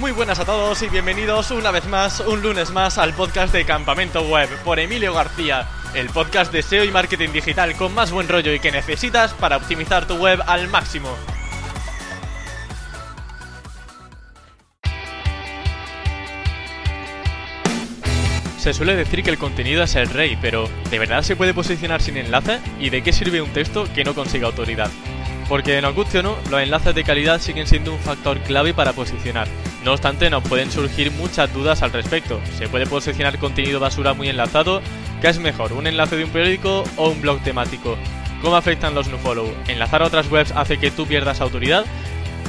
Muy buenas a todos y bienvenidos una vez más, un lunes más, al podcast de Campamento Web por Emilio García, el podcast de SEO y marketing digital con más buen rollo y que necesitas para optimizar tu web al máximo. Se suele decir que el contenido es el rey, pero ¿de verdad se puede posicionar sin enlace? ¿Y de qué sirve un texto que no consiga autoridad? Porque nos guste o no, los enlaces de calidad siguen siendo un factor clave para posicionar. No obstante, nos pueden surgir muchas dudas al respecto. ¿Se puede posicionar contenido basura muy enlazado? ¿Qué es mejor, un enlace de un periódico o un blog temático? ¿Cómo afectan los nofollow? ¿Enlazar a otras webs hace que tú pierdas autoridad?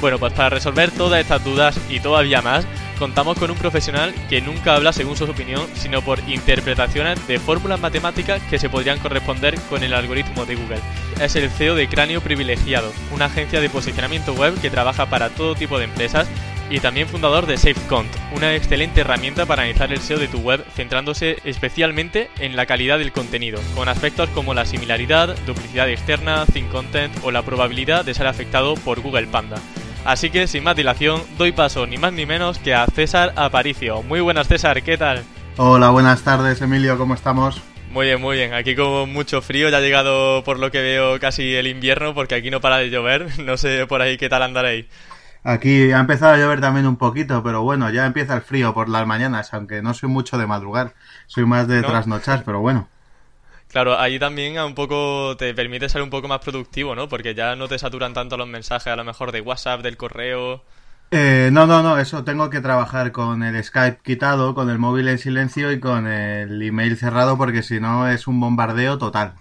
Bueno, pues para resolver todas estas dudas y todavía más, contamos con un profesional que nunca habla según su opinión, sino por interpretaciones de fórmulas matemáticas que se podrían corresponder con el algoritmo de Google. Es el CEO de Cráneo Privilegiado, una agencia de posicionamiento web que trabaja para todo tipo de empresas y también fundador de SafeCont, una excelente herramienta para analizar el SEO de tu web centrándose especialmente en la calidad del contenido, con aspectos como la similaridad, duplicidad externa, thin content o la probabilidad de ser afectado por Google Panda. Así que sin más dilación, doy paso ni más ni menos que a César Aparicio. Muy buenas César, ¿qué tal? Hola, buenas tardes Emilio, ¿cómo estamos? Muy bien, muy bien. Aquí con mucho frío, ya ha llegado por lo que veo casi el invierno porque aquí no para de llover. No sé por ahí qué tal andaréis. Aquí ha empezado a llover también un poquito, pero bueno, ya empieza el frío por las mañanas, aunque no soy mucho de madrugar, soy más de trasnochar, pero bueno. Claro, ahí también un poco te permite ser un poco más productivo, ¿no? Porque ya no te saturan tanto los mensajes, a lo mejor de WhatsApp, del correo. Eh, no, no, no, eso tengo que trabajar con el Skype quitado, con el móvil en silencio y con el email cerrado, porque si no es un bombardeo total.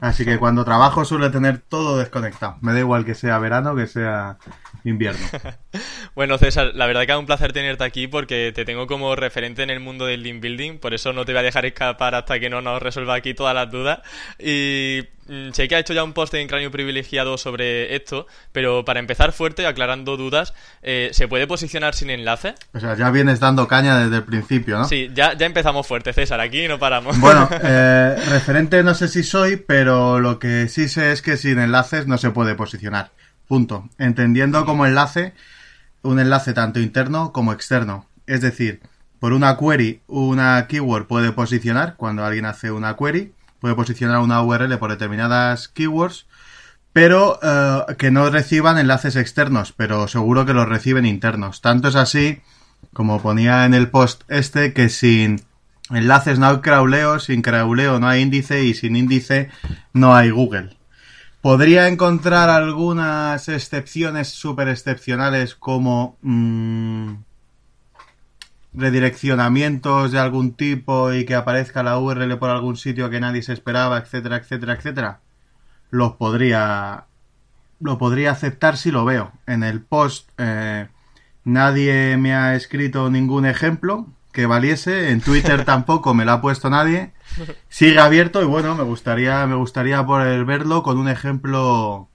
Así que cuando trabajo suele tener todo desconectado. Me da igual que sea verano que sea invierno. bueno, César, la verdad que es un placer tenerte aquí porque te tengo como referente en el mundo del link building, por eso no te voy a dejar escapar hasta que no nos resuelva aquí todas las dudas. Y sé que ha hecho ya un post en Cráneo Privilegiado sobre esto, pero para empezar fuerte, aclarando dudas, eh, ¿se puede posicionar sin enlace? O sea, ya vienes dando caña desde el principio, ¿no? Sí, ya, ya empezamos fuerte, César, aquí no paramos. Bueno, eh, referente no sé si soy, pero lo que sí sé es que sin enlaces no se puede posicionar. Punto. Entendiendo como enlace un enlace tanto interno como externo. Es decir, por una query, una keyword puede posicionar, cuando alguien hace una query, puede posicionar una URL por determinadas keywords, pero eh, que no reciban enlaces externos, pero seguro que los reciben internos. Tanto es así, como ponía en el post este, que sin enlaces no hay crawleo, sin crawleo no hay índice y sin índice no hay Google. Podría encontrar algunas excepciones súper excepcionales como mm, redireccionamientos de algún tipo y que aparezca la URL por algún sitio que nadie se esperaba, etcétera, etcétera, etcétera. Los podría lo podría aceptar si lo veo. En el post eh, nadie me ha escrito ningún ejemplo que valiese. En Twitter tampoco me lo ha puesto nadie sigue abierto y bueno, me gustaría, me gustaría poder verlo con un ejemplo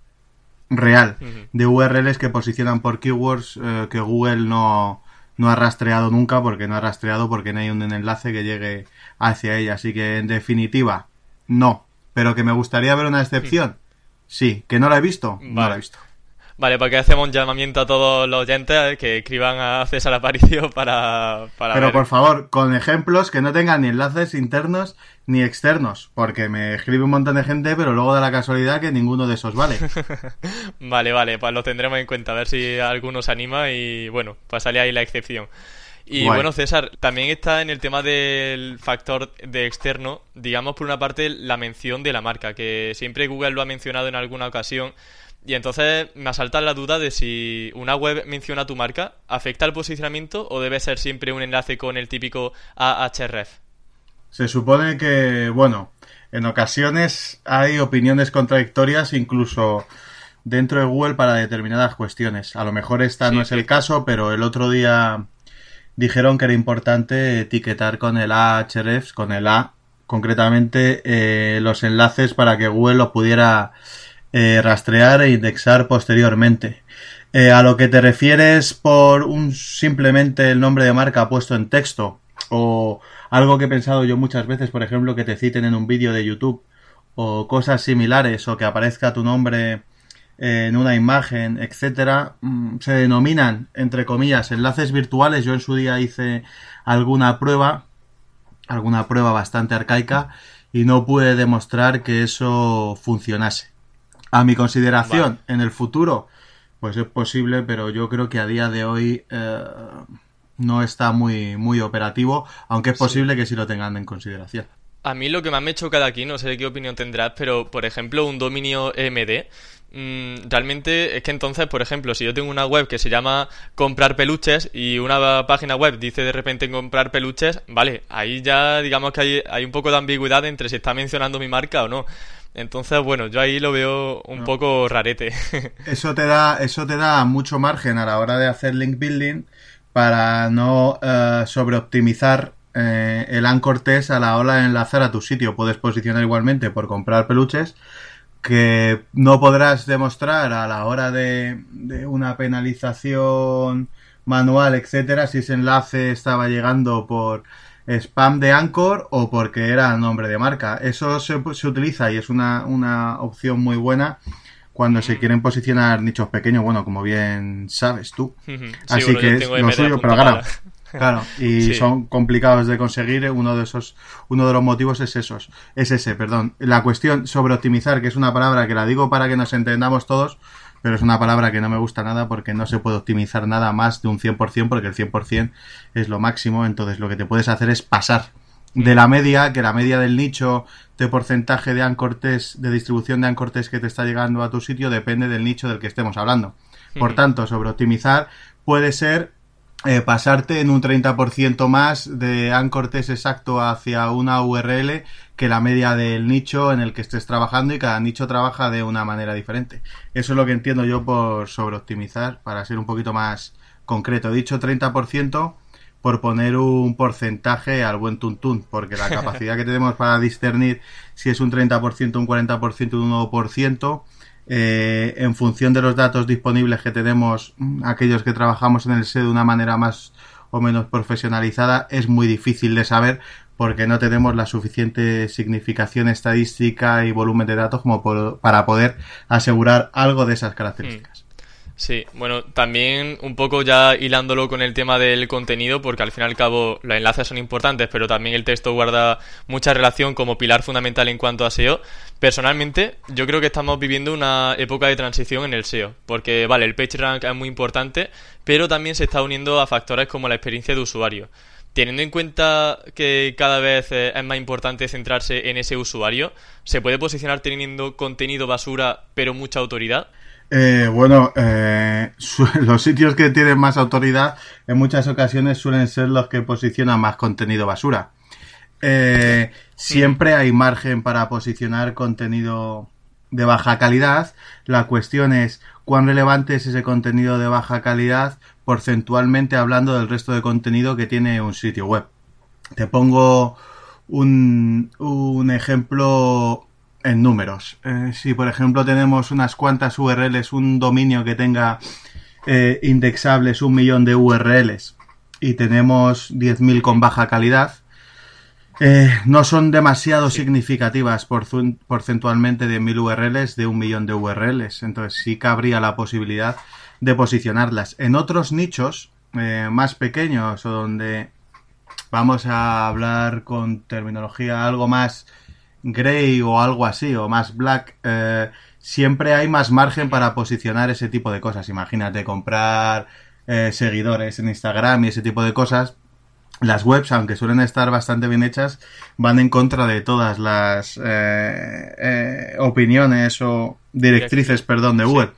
real de URLs que posicionan por keywords eh, que Google no, no ha rastreado nunca porque no ha rastreado porque no hay un enlace que llegue hacia ella. Así que en definitiva, no. Pero que me gustaría ver una excepción. Sí, que no la he visto, no la he visto. Vale, porque hacemos un llamamiento a todos los oyentes que escriban a César Aparicio para... para Pero por favor, con ejemplos que no tengan ni enlaces internos ni externos, porque me escribe un montón de gente, pero luego da la casualidad que ninguno de esos vale. vale, vale, pues lo tendremos en cuenta, a ver si alguno se anima y bueno, pues sale ahí la excepción. Y bueno, César, también está en el tema del factor de externo, digamos por una parte la mención de la marca, que siempre Google lo ha mencionado en alguna ocasión, y entonces me asalta la duda de si una web menciona tu marca, ¿afecta al posicionamiento o debe ser siempre un enlace con el típico Ahref? Se supone que, bueno, en ocasiones hay opiniones contradictorias incluso dentro de Google para determinadas cuestiones. A lo mejor esta no es el caso, pero el otro día dijeron que era importante etiquetar con el Ahrefs, con el A, concretamente eh, los enlaces para que Google los pudiera eh, rastrear e indexar posteriormente. Eh, a lo que te refieres por un simplemente el nombre de marca puesto en texto o algo que he pensado yo muchas veces, por ejemplo, que te citen en un vídeo de YouTube o cosas similares o que aparezca tu nombre en una imagen, etcétera, mm, se denominan, entre comillas, enlaces virtuales. Yo en su día hice alguna prueba, alguna prueba bastante arcaica, y no pude demostrar que eso funcionase. A mi consideración, en el futuro, pues es posible, pero yo creo que a día de hoy eh, no está muy, muy operativo, aunque es posible que sí lo tengan en consideración. A mí lo que más me choca de aquí, no sé qué opinión tendrás, pero por ejemplo un dominio MD, mm, realmente es que entonces, por ejemplo, si yo tengo una web que se llama comprar peluches y una página web dice de repente comprar peluches, vale, ahí ya digamos que hay, hay un poco de ambigüedad entre si está mencionando mi marca o no. Entonces, bueno, yo ahí lo veo un poco rarete. Eso te da, eso te da mucho margen a la hora de hacer link building para no eh, sobreoptimizar eh, el anchor test a la hora de enlazar a tu sitio. Puedes posicionar igualmente por comprar peluches que no podrás demostrar a la hora de, de una penalización manual, etcétera, si ese enlace estaba llegando por spam de Anchor o porque era nombre de marca. Eso se, se utiliza y es una, una, opción muy buena cuando se quieren posicionar nichos pequeños, bueno, como bien sabes tú. Así que es lo suyo, pero claro, claro, y son complicados de conseguir. Uno de esos, uno de los motivos es esos, es ese, perdón. La cuestión sobre optimizar, que es una palabra que la digo para que nos entendamos todos, pero es una palabra que no me gusta nada porque no se puede optimizar nada más de un 100% porque el 100% es lo máximo, entonces lo que te puedes hacer es pasar de la media, que la media del nicho de porcentaje de ancortes, de distribución de ancortes que te está llegando a tu sitio depende del nicho del que estemos hablando. Por tanto, sobre optimizar puede ser eh, pasarte en un 30% más de ancortes exacto hacia una URL que la media del nicho en el que estés trabajando y cada nicho trabaja de una manera diferente. Eso es lo que entiendo yo por sobreoptimizar, para ser un poquito más concreto. He dicho 30% por poner un porcentaje al buen tuntún, porque la capacidad que tenemos para discernir si es un 30%, un 40%, un 1%, eh, en función de los datos disponibles que tenemos, aquellos que trabajamos en el SEO de una manera más o menos profesionalizada, es muy difícil de saber porque no tenemos la suficiente significación estadística y volumen de datos como para poder asegurar algo de esas características. Mm. Sí, bueno, también un poco ya hilándolo con el tema del contenido, porque al fin y al cabo los enlaces son importantes, pero también el texto guarda mucha relación como pilar fundamental en cuanto a SEO. Personalmente, yo creo que estamos viviendo una época de transición en el SEO, porque vale, el PageRank es muy importante, pero también se está uniendo a factores como la experiencia de usuario. Teniendo en cuenta que cada vez eh, es más importante centrarse en ese usuario, ¿se puede posicionar teniendo contenido basura pero mucha autoridad? Eh, bueno, eh, los sitios que tienen más autoridad en muchas ocasiones suelen ser los que posicionan más contenido basura. siempre hay margen para posicionar contenido de baja calidad. La cuestión es cuán relevante es ese contenido de baja calidad porcentualmente hablando del resto de contenido que tiene un sitio web. Te pongo un, ejemplo en números. Eh, si por ejemplo tenemos unas cuantas URLs, un dominio que tenga eh, indexables un millón de URLs y tenemos 10.000 con baja calidad, eh, no son demasiado significativas porcentualmente de 1.000 URLs de un millón de URLs. Entonces sí cabría la posibilidad de posicionarlas. En otros nichos eh, más pequeños o donde vamos a hablar con terminología algo más gray o algo así o más black, eh, siempre hay más margen para posicionar ese tipo de cosas. Imagínate comprar eh, seguidores en Instagram y ese tipo de cosas. Las webs, aunque suelen estar bastante bien hechas, van en contra de todas las opiniones o directrices, perdón, de web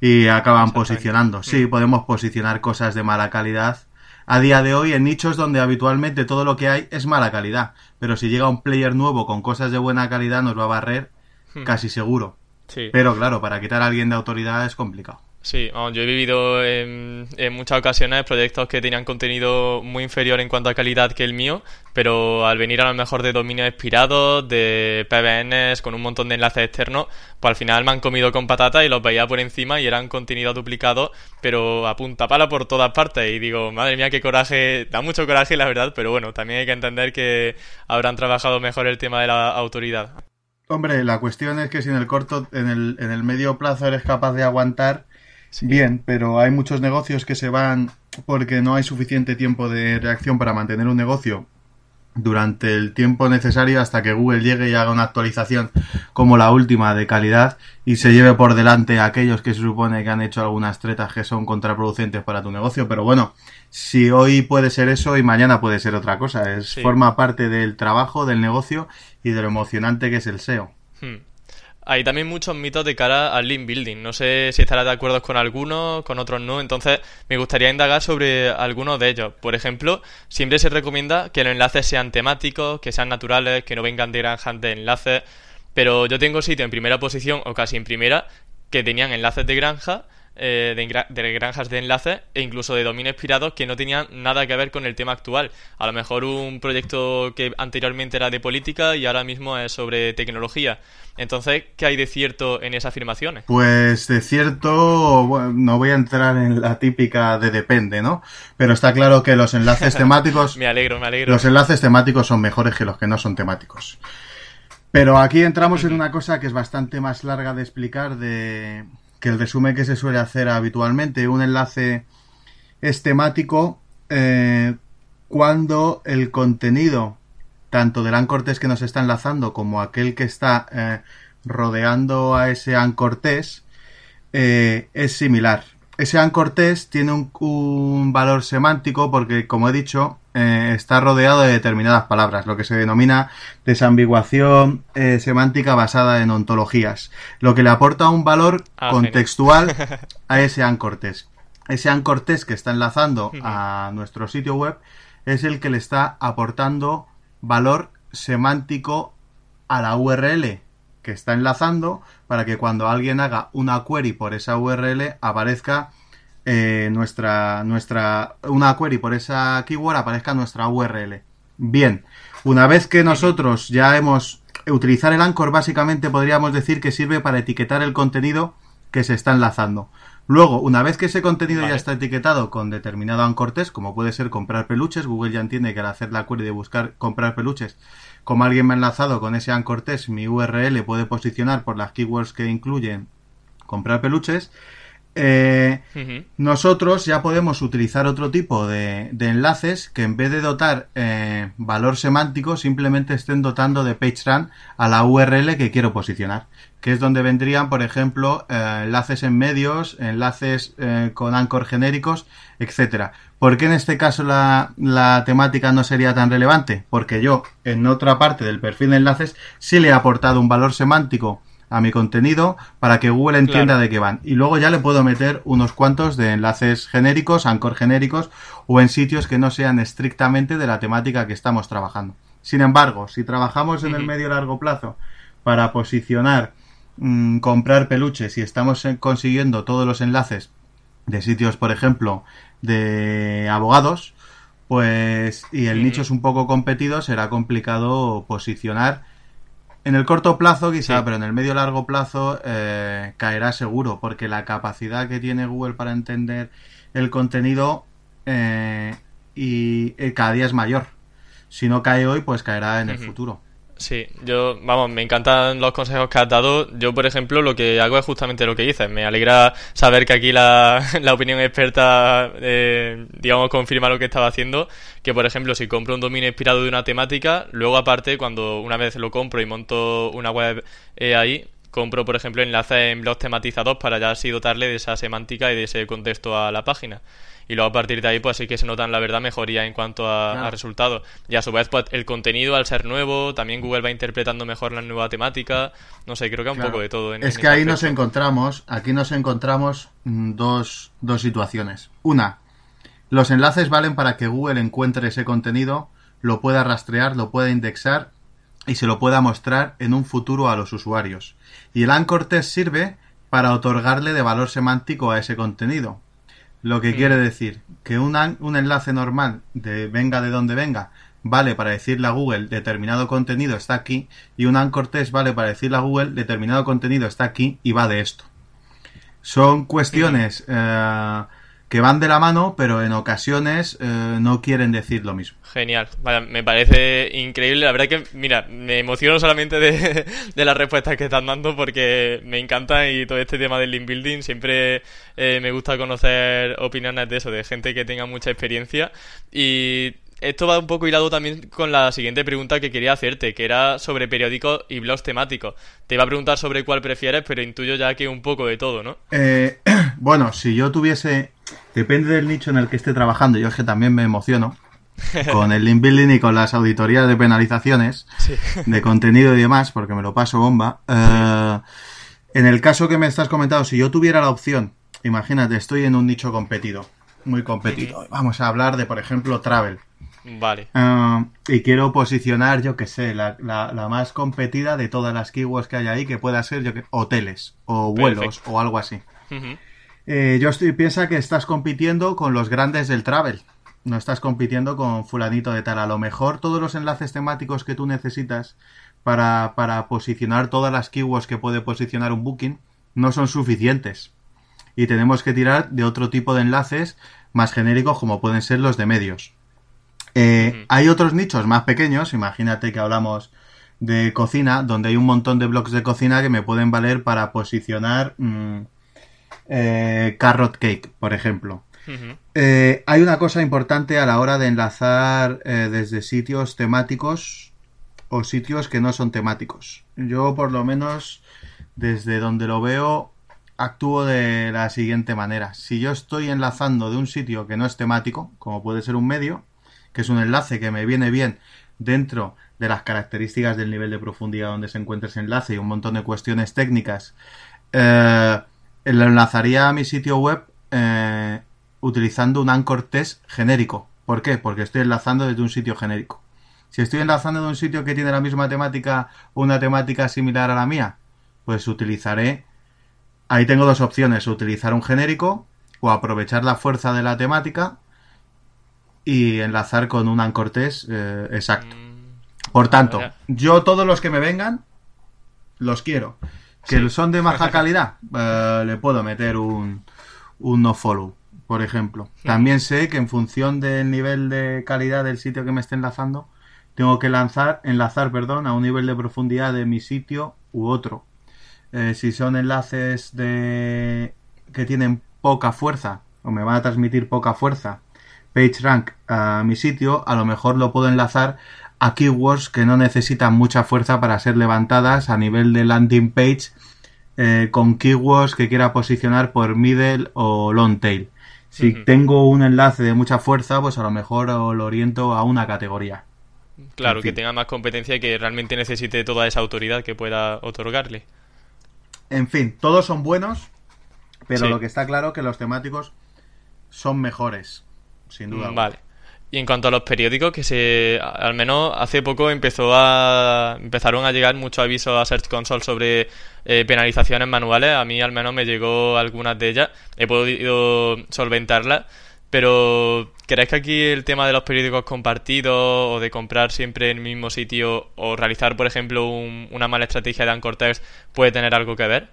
y acaban posicionando. Sí, mm. podemos posicionar cosas de mala calidad a día de hoy en nichos donde habitualmente todo lo que hay es mala calidad. Pero si llega un player nuevo con cosas de buena calidad nos va a barrer hmm. casi seguro. Pero claro, para quitar a alguien de autoridad es complicado. Sí, yo he vivido en, muchas ocasiones proyectos que tenían contenido muy inferior en cuanto a calidad que el mío, pero al venir a lo mejor de dominios expirados, de PBNs, con un montón de enlaces externos, pues al final me han comido con patata y los veía por encima y eran contenido duplicado, pero a punta pala por todas partes. Y digo, madre mía, qué coraje, da mucho coraje la verdad, pero bueno, también hay que entender que habrán trabajado mejor el tema de la autoridad. Hombre, la cuestión es que si en el corto, en el, en el medio plazo eres capaz de aguantar, bien, pero hay muchos negocios que se van porque no hay suficiente tiempo de reacción para mantener un negocio durante el tiempo necesario hasta que Google llegue y haga una actualización como la última de calidad y se lleve por delante a aquellos que se supone que han hecho algunas tretas que son contraproducentes para tu negocio. Pero bueno, si hoy puede ser eso y mañana puede ser otra cosa. Es forma parte del trabajo, del negocio y de lo emocionante que es el SEO. Hmm. Hay también muchos mitos de cara al link building. No sé si estarás de acuerdo con algunos, con otros no. Entonces, me gustaría indagar sobre algunos de ellos. Por ejemplo, siempre se recomienda que los enlaces sean temáticos, que sean naturales, que no vengan de granjas de enlaces. Pero yo tengo sitio en primera posición, o casi en primera, que tenían enlaces de granja eh, de, granjas de enlaces e incluso de dominios expirados que no tenían nada que ver con el tema actual. A lo mejor un proyecto que anteriormente era de política y ahora mismo es sobre tecnología. Entonces, ¿qué hay de cierto en esas afirmaciones? Pues de cierto, no voy a entrar en la típica de depende, ¿no? Pero está claro que los enlaces temáticos... me alegro, me alegro. Los enlaces temáticos son mejores que los que no son temáticos. Pero aquí entramos en una cosa que es bastante más larga de explicar de que el resumen que se suele hacer habitualmente. Un enlace es temático eh, cuando el contenido, tanto del ancortés que nos está enlazando como aquel que está eh, rodeando a ese ancortés, eh, es similar ese ancortés tiene un, valor semántico porque, como he dicho, eh, está rodeado de determinadas palabras, lo que se denomina desambiguación eh, semántica basada en ontologías, lo que le aporta un valor ah, contextual a ese ancortés. Ese ancortés que está enlazando a nuestro sitio web es el que le está aportando valor semántico a la URL que está enlazando para que cuando alguien haga una query por esa URL aparezca eh, nuestra, nuestra, una query por esa keyword aparezca nuestra URL. Bien, una vez que nosotros ya hemos utilizar el anchor básicamente podríamos decir que sirve para etiquetar el contenido que se está enlazando. Luego, una vez que ese contenido ya está etiquetado con determinado anchor test, como puede ser comprar peluches, Google ya entiende que al hacer la query de buscar comprar peluches como alguien me ha enlazado con ese anchor test, mi URL puede posicionar por las keywords que incluyen comprar peluches. Eh, nosotros ya podemos utilizar otro tipo de, enlaces que en vez de dotar eh, valor semántico simplemente estén dotando de PageRank a la URL que quiero posicionar que es donde vendrían por ejemplo eh, enlaces en medios enlaces con anchor genéricos etcétera ¿Por qué en este caso la, la, temática no sería tan relevante? Porque yo en otra parte del perfil de enlaces sí le he aportado un valor semántico a mi contenido para que Google entienda de qué van. Y luego ya le puedo meter unos cuantos de enlaces genéricos, ancor genéricos o en sitios que no sean estrictamente de la temática que estamos trabajando. Sin embargo, si trabajamos en el medio largo plazo para posicionar, mm, comprar peluches y estamos consiguiendo todos los enlaces de sitios, por ejemplo, de abogados, pues y el nicho es un poco competido, será complicado posicionar en el corto plazo quizá, pero en el medio largo plazo eh, caerá seguro, porque la capacidad que tiene Google para entender el contenido eh, y eh, cada día es mayor. Si no cae hoy, pues caerá en el futuro. Sí, yo, vamos, me encantan los consejos que has dado. Yo, por ejemplo, lo que hago es justamente lo que dices. Me alegra saber que aquí la, la opinión experta, eh, digamos, confirma lo que estaba haciendo. Que, por ejemplo, si compro un dominio inspirado de una temática, luego aparte, cuando una vez lo compro y monto una web eh, ahí, compro, por ejemplo, enlaces en blogs tematizados para ya así dotarle de esa semántica y de ese contexto a la página y luego a partir de ahí pues sí que se notan la verdad mejoría en cuanto a, resultados. Y a su vez pues el contenido al ser nuevo también Google va interpretando mejor la nueva temática. No sé creo que un poco de todo es que ahí nos encontramos aquí nos encontramos mm, dos, dos situaciones. Una los enlaces valen para que Google encuentre ese contenido lo pueda rastrear lo pueda indexar y se lo pueda mostrar en un futuro a los usuarios. Y el anchor test sirve para otorgarle de valor semántico a ese contenido lo que quiere decir que un, un enlace normal de venga de donde venga vale para decirle a Google determinado contenido está aquí y un anchor test vale para decirle a Google determinado contenido está aquí y va de esto. Son cuestiones eh, que van de la mano, pero en ocasiones eh, no quieren decir lo mismo. Genial, me parece increíble. La verdad que, mira, me emociono solamente de, las respuestas que están dando porque me encanta y todo este tema del link building siempre eh, me gusta conocer opiniones de eso, de gente que tenga mucha experiencia y esto va un poco hilado también con la siguiente pregunta que quería hacerte, que era sobre periódicos y blogs temáticos. Te iba a preguntar sobre cuál prefieres, pero intuyo ya que un poco de todo, ¿no? Eh, bueno, si yo tuviese... Depende del nicho en el que esté trabajando. Yo es que también me emociono con el link building y con las auditorías de penalizaciones de contenido y demás, porque me lo paso bomba. Eh, en el caso que me estás comentando, si yo tuviera la opción, imagínate, estoy en un nicho competido, muy competido. Vamos a hablar de, por ejemplo, travel. Vale. Ah, y quiero posicionar, yo que sé, la, la, más competida de todas las keywords que hay ahí, que pueda ser yo que, hoteles o vuelos o algo así. Eh, yo estoy, piensa que estás compitiendo con los grandes del travel. No estás compitiendo con fulanito de tal. A lo mejor todos los enlaces temáticos que tú necesitas para, para posicionar todas las keywords que puede posicionar un booking no son suficientes. Y tenemos que tirar de otro tipo de enlaces más genéricos como pueden ser los de medios. Eh, hay otros nichos más pequeños, imagínate que hablamos de cocina, donde hay un montón de blogs de cocina que me pueden valer para posicionar mm, eh, carrot cake, por ejemplo. Eh, hay una cosa importante a la hora de enlazar desde sitios temáticos o sitios que no son temáticos. Yo por lo menos desde donde lo veo actúo de la siguiente manera. Si yo estoy enlazando de un sitio que no es temático, como puede ser un medio, que es un enlace que me viene bien dentro de las características del nivel de profundidad donde se encuentra ese enlace y un montón de cuestiones técnicas, eh, lo enlazaría a mi sitio web eh, utilizando un anchor test genérico. ¿Por qué? Porque estoy enlazando desde un sitio genérico. Si estoy enlazando de un sitio que tiene la misma temática o una temática similar a la mía, pues utilizaré... Ahí tengo dos opciones, utilizar un genérico o aprovechar la fuerza de la temática y enlazar con un ancortés eh, exacto. Mm. Por tanto, yo todos los que me vengan, los quiero. Que son de baja calidad, eh, le puedo meter un, un no follow, por ejemplo. También sé que en función del nivel de calidad del sitio que me esté enlazando, tengo que lanzar, enlazar perdón, a un nivel de profundidad de mi sitio u otro. Eh, si son enlaces de que tienen poca fuerza o me van a transmitir poca fuerza PageRank a mi sitio, a lo mejor lo puedo enlazar a keywords que no necesitan mucha fuerza para ser levantadas a nivel de landing page eh, con keywords que quiera posicionar por middle o long tail. Si tengo un enlace de mucha fuerza, pues a lo mejor lo oriento a una categoría. Claro, que tenga más competencia y que realmente necesite toda esa autoridad que pueda otorgarle. En fin, todos son buenos, pero lo que está claro que los temáticos son mejores sin duda. Vale. Y en cuanto a los periódicos, que se, al menos hace poco empezó a, empezaron a llegar muchos avisos a Search Console sobre eh, penalizaciones manuales. A mí al menos me llegó algunas de ellas. He podido solventarlas. Pero, ¿crees que aquí el tema de los periódicos compartidos o de comprar siempre en el mismo sitio o realizar, por ejemplo, una mala estrategia de Anchor puede tener algo que ver?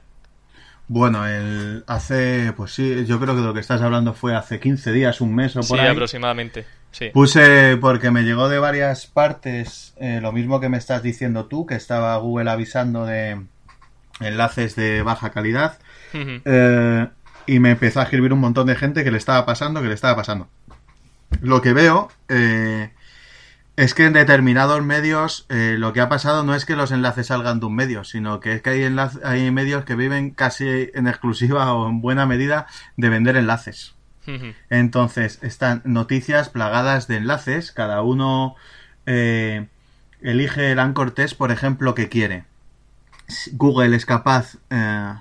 Bueno, el, hace, pues sí, yo creo que lo que estás hablando fue hace 15 días, un mes o por sí, aproximadamente. Sí. Puse, porque me llegó de varias partes, eh, lo mismo que me estás diciendo tú, que estaba Google avisando de enlaces de baja calidad. Eh, y me empezó a escribir un montón de gente que le estaba pasando, que le estaba pasando. Lo que veo, eh, es que en determinados medios eh, lo que ha pasado no es que los enlaces salgan de un medio, sino que es que hay, hay medios que viven casi en exclusiva o en buena medida de vender enlaces. Entonces, están noticias plagadas de enlaces, cada uno eh, elige el anchor test, por ejemplo, que quiere. Google es capaz, eh,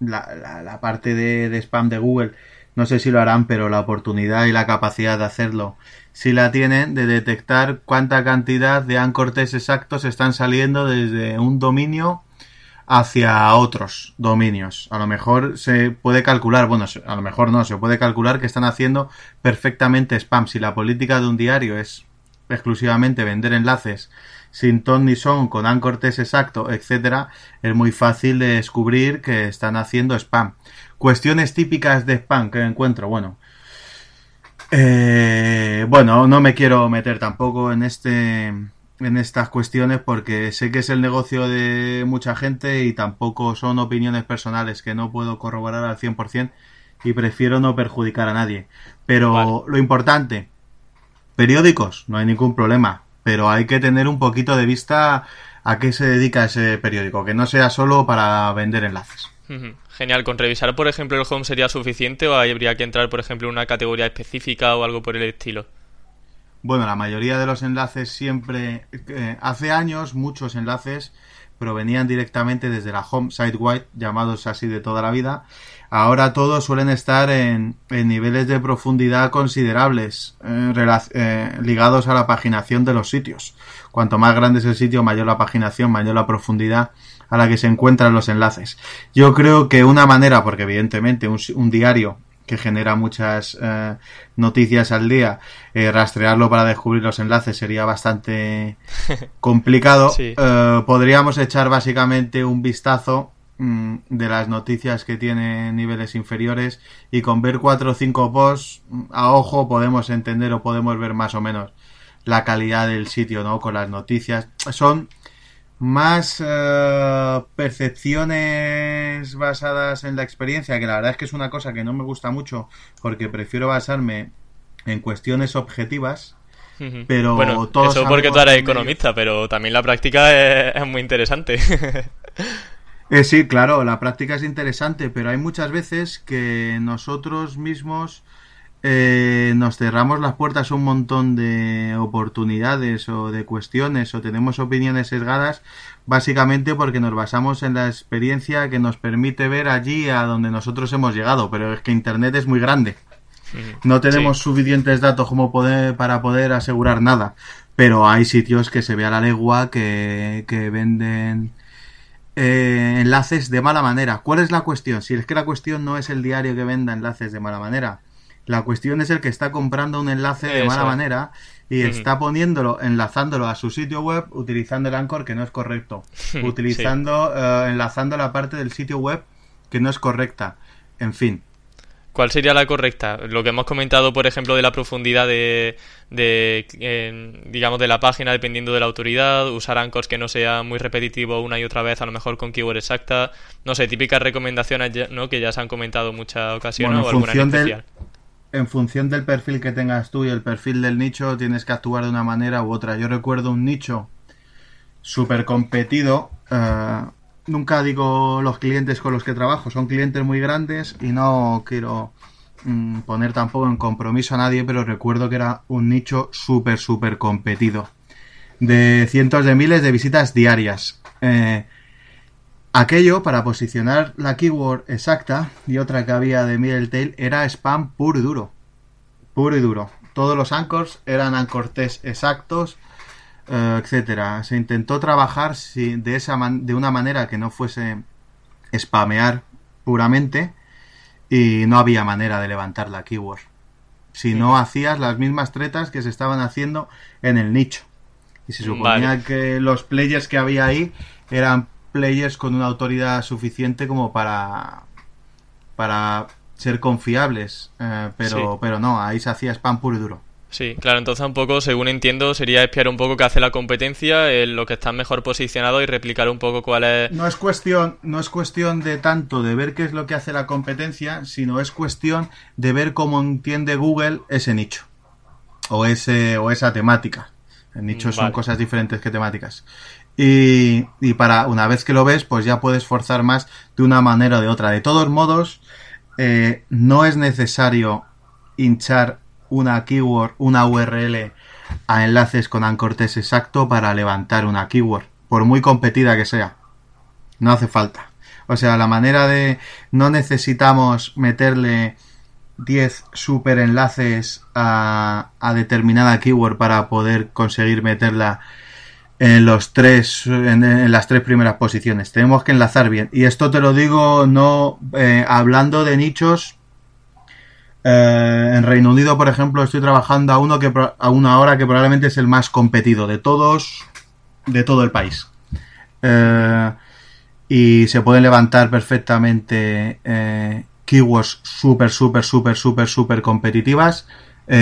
la, parte de, de spam de Google, no sé si lo harán, pero la oportunidad y la capacidad de hacerlo si la tienen, de detectar cuánta cantidad de ancortes exactos están saliendo desde un dominio hacia otros dominios. A lo mejor se puede calcular, bueno, a lo mejor no, se puede calcular que están haciendo perfectamente spam. Si la política de un diario es exclusivamente vender enlaces sin ton ni son, con ancortes exacto, etcétera, es muy fácil de descubrir que están haciendo spam. Cuestiones típicas de spam que encuentro, bueno, Eh, bueno, no me quiero meter tampoco en este en estas cuestiones porque sé que es el negocio de mucha gente y tampoco son opiniones personales que no puedo corroborar al 100% y prefiero no perjudicar a nadie. Pero lo importante, periódicos, no hay ningún problema, pero hay que tener un poquito de vista a qué se dedica ese periódico, que no sea solo para vender enlaces. Genial, con revisar por ejemplo el home sería suficiente o habría que entrar por ejemplo en una categoría específica o algo por el estilo. Bueno, la mayoría de los enlaces siempre, eh, hace años muchos enlaces provenían directamente desde la home site wide, llamados así de toda la vida. Ahora todos suelen estar en, niveles de profundidad considerables, eh, eh, ligados a la paginación de los sitios. Cuanto más grande es el sitio, mayor la paginación, mayor la profundidad a la que se encuentran los enlaces. Yo creo que una manera, porque evidentemente un diario que genera muchas eh, noticias al día, eh, rastrearlo para descubrir los enlaces sería bastante complicado. Eh, podríamos echar básicamente un vistazo mm, de las noticias que tienen niveles inferiores y con ver cuatro o cinco posts mm, a ojo podemos entender o podemos ver más o menos la calidad del sitio, ¿no? Con las noticias. Son más eh, percepciones basadas en la experiencia, que la verdad es que es una cosa que no me gusta mucho porque prefiero basarme en cuestiones objetivas. Pero bueno, eso porque tú eres economista, pero también la práctica es, muy interesante. Eh, sí, claro, la práctica es interesante, pero hay muchas veces que nosotros mismos eh, nos cerramos las puertas a un montón de oportunidades o de cuestiones o tenemos opiniones sesgadas básicamente porque nos basamos en la experiencia que nos permite ver allí a donde nosotros hemos llegado, pero es que Internet es muy grande. No tenemos suficientes datos como poder, para poder asegurar nada, pero hay sitios que se ve a la legua que, que venden eh, enlaces de mala manera. ¿Cuál es la cuestión? Si es que la cuestión no es el diario que venda enlaces de mala manera, la cuestión es el que está comprando un enlace de mala manera y está poniéndolo, enlazándolo a su sitio web utilizando el Anchor que no es correcto. utilizando, eh, enlazando la parte del sitio web que no es correcta. En fin. ¿Cuál sería la correcta? Lo que hemos comentado, por ejemplo, de la profundidad de, digamos, de la página dependiendo de la autoridad, usar anchors que no sea muy repetitivo una y otra vez, a lo mejor con keyword exacta, no sé, típicas recomendaciones ¿no? que ya se han comentado muchas ocasiones o alguna especial en función del perfil que tengas tú y el perfil del nicho, tienes que actuar de una manera u otra. Yo recuerdo un nicho súper competido. Eh, nunca digo los clientes con los que trabajo, son clientes muy grandes y no quiero mm, poner tampoco en compromiso a nadie, pero recuerdo que era un nicho súper, súper competido. De cientos de miles de visitas diarias. Eh, Aquello, para posicionar la keyword exacta y otra que había de Middletail, era spam puro y duro. Puro y duro. Todos los anchors eran anchors exactos, eh, etcétera. Se intentó trabajar de, esa de una manera que no fuese spamear puramente y no había manera de levantar la keyword. Si no hacías las mismas tretas que se estaban haciendo en el nicho. Y se suponía que los players que había ahí eran players con una autoridad suficiente como para para ser confiables, eh, pero, pero no, ahí se hacía spam puro y duro. Sí, claro, entonces un poco, según entiendo, sería espiar un poco qué hace la competencia, en lo que está mejor posicionado y replicar un poco cuál es... No es cuestión, no es cuestión de tanto de ver qué es lo que hace la competencia, sino es cuestión de ver cómo entiende Google ese nicho o ese o esa temática. El nicho son cosas diferentes que temáticas. Y, para una vez que lo ves, pues ya puedes forzar más de una manera o de otra. De todos modos, eh, no es necesario hinchar una keyword, una URL a enlaces con ancortes exacto para levantar una keyword, por muy competida que sea. No hace falta. O sea, la manera de no necesitamos meterle 10 super enlaces a, a determinada keyword para poder conseguir meterla en los tres en, las tres primeras posiciones. Tenemos que enlazar bien. Y esto te lo digo no eh, hablando de nichos eh, en Reino Unido por ejemplo estoy trabajando a uno que a una hora que probablemente es el más competido de todos de todo el país. Eh, y se pueden levantar perfectamente keywords súper súper súper súper súper competitivas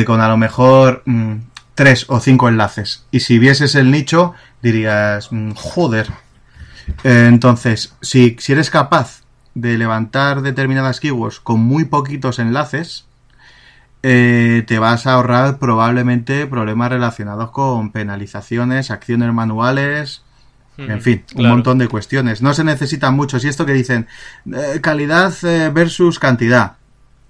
con a lo mejor mm, tres o cinco enlaces. Y si vieses el nicho, dirías, mm, joder. Eh, entonces, si, si eres capaz de levantar determinadas keywords con muy poquitos enlaces, eh, te vas a ahorrar probablemente problemas relacionados con penalizaciones, acciones manuales, en fin, un montón de cuestiones. No se necesitan muchos. Y esto que dicen, eh, calidad eh, versus cantidad.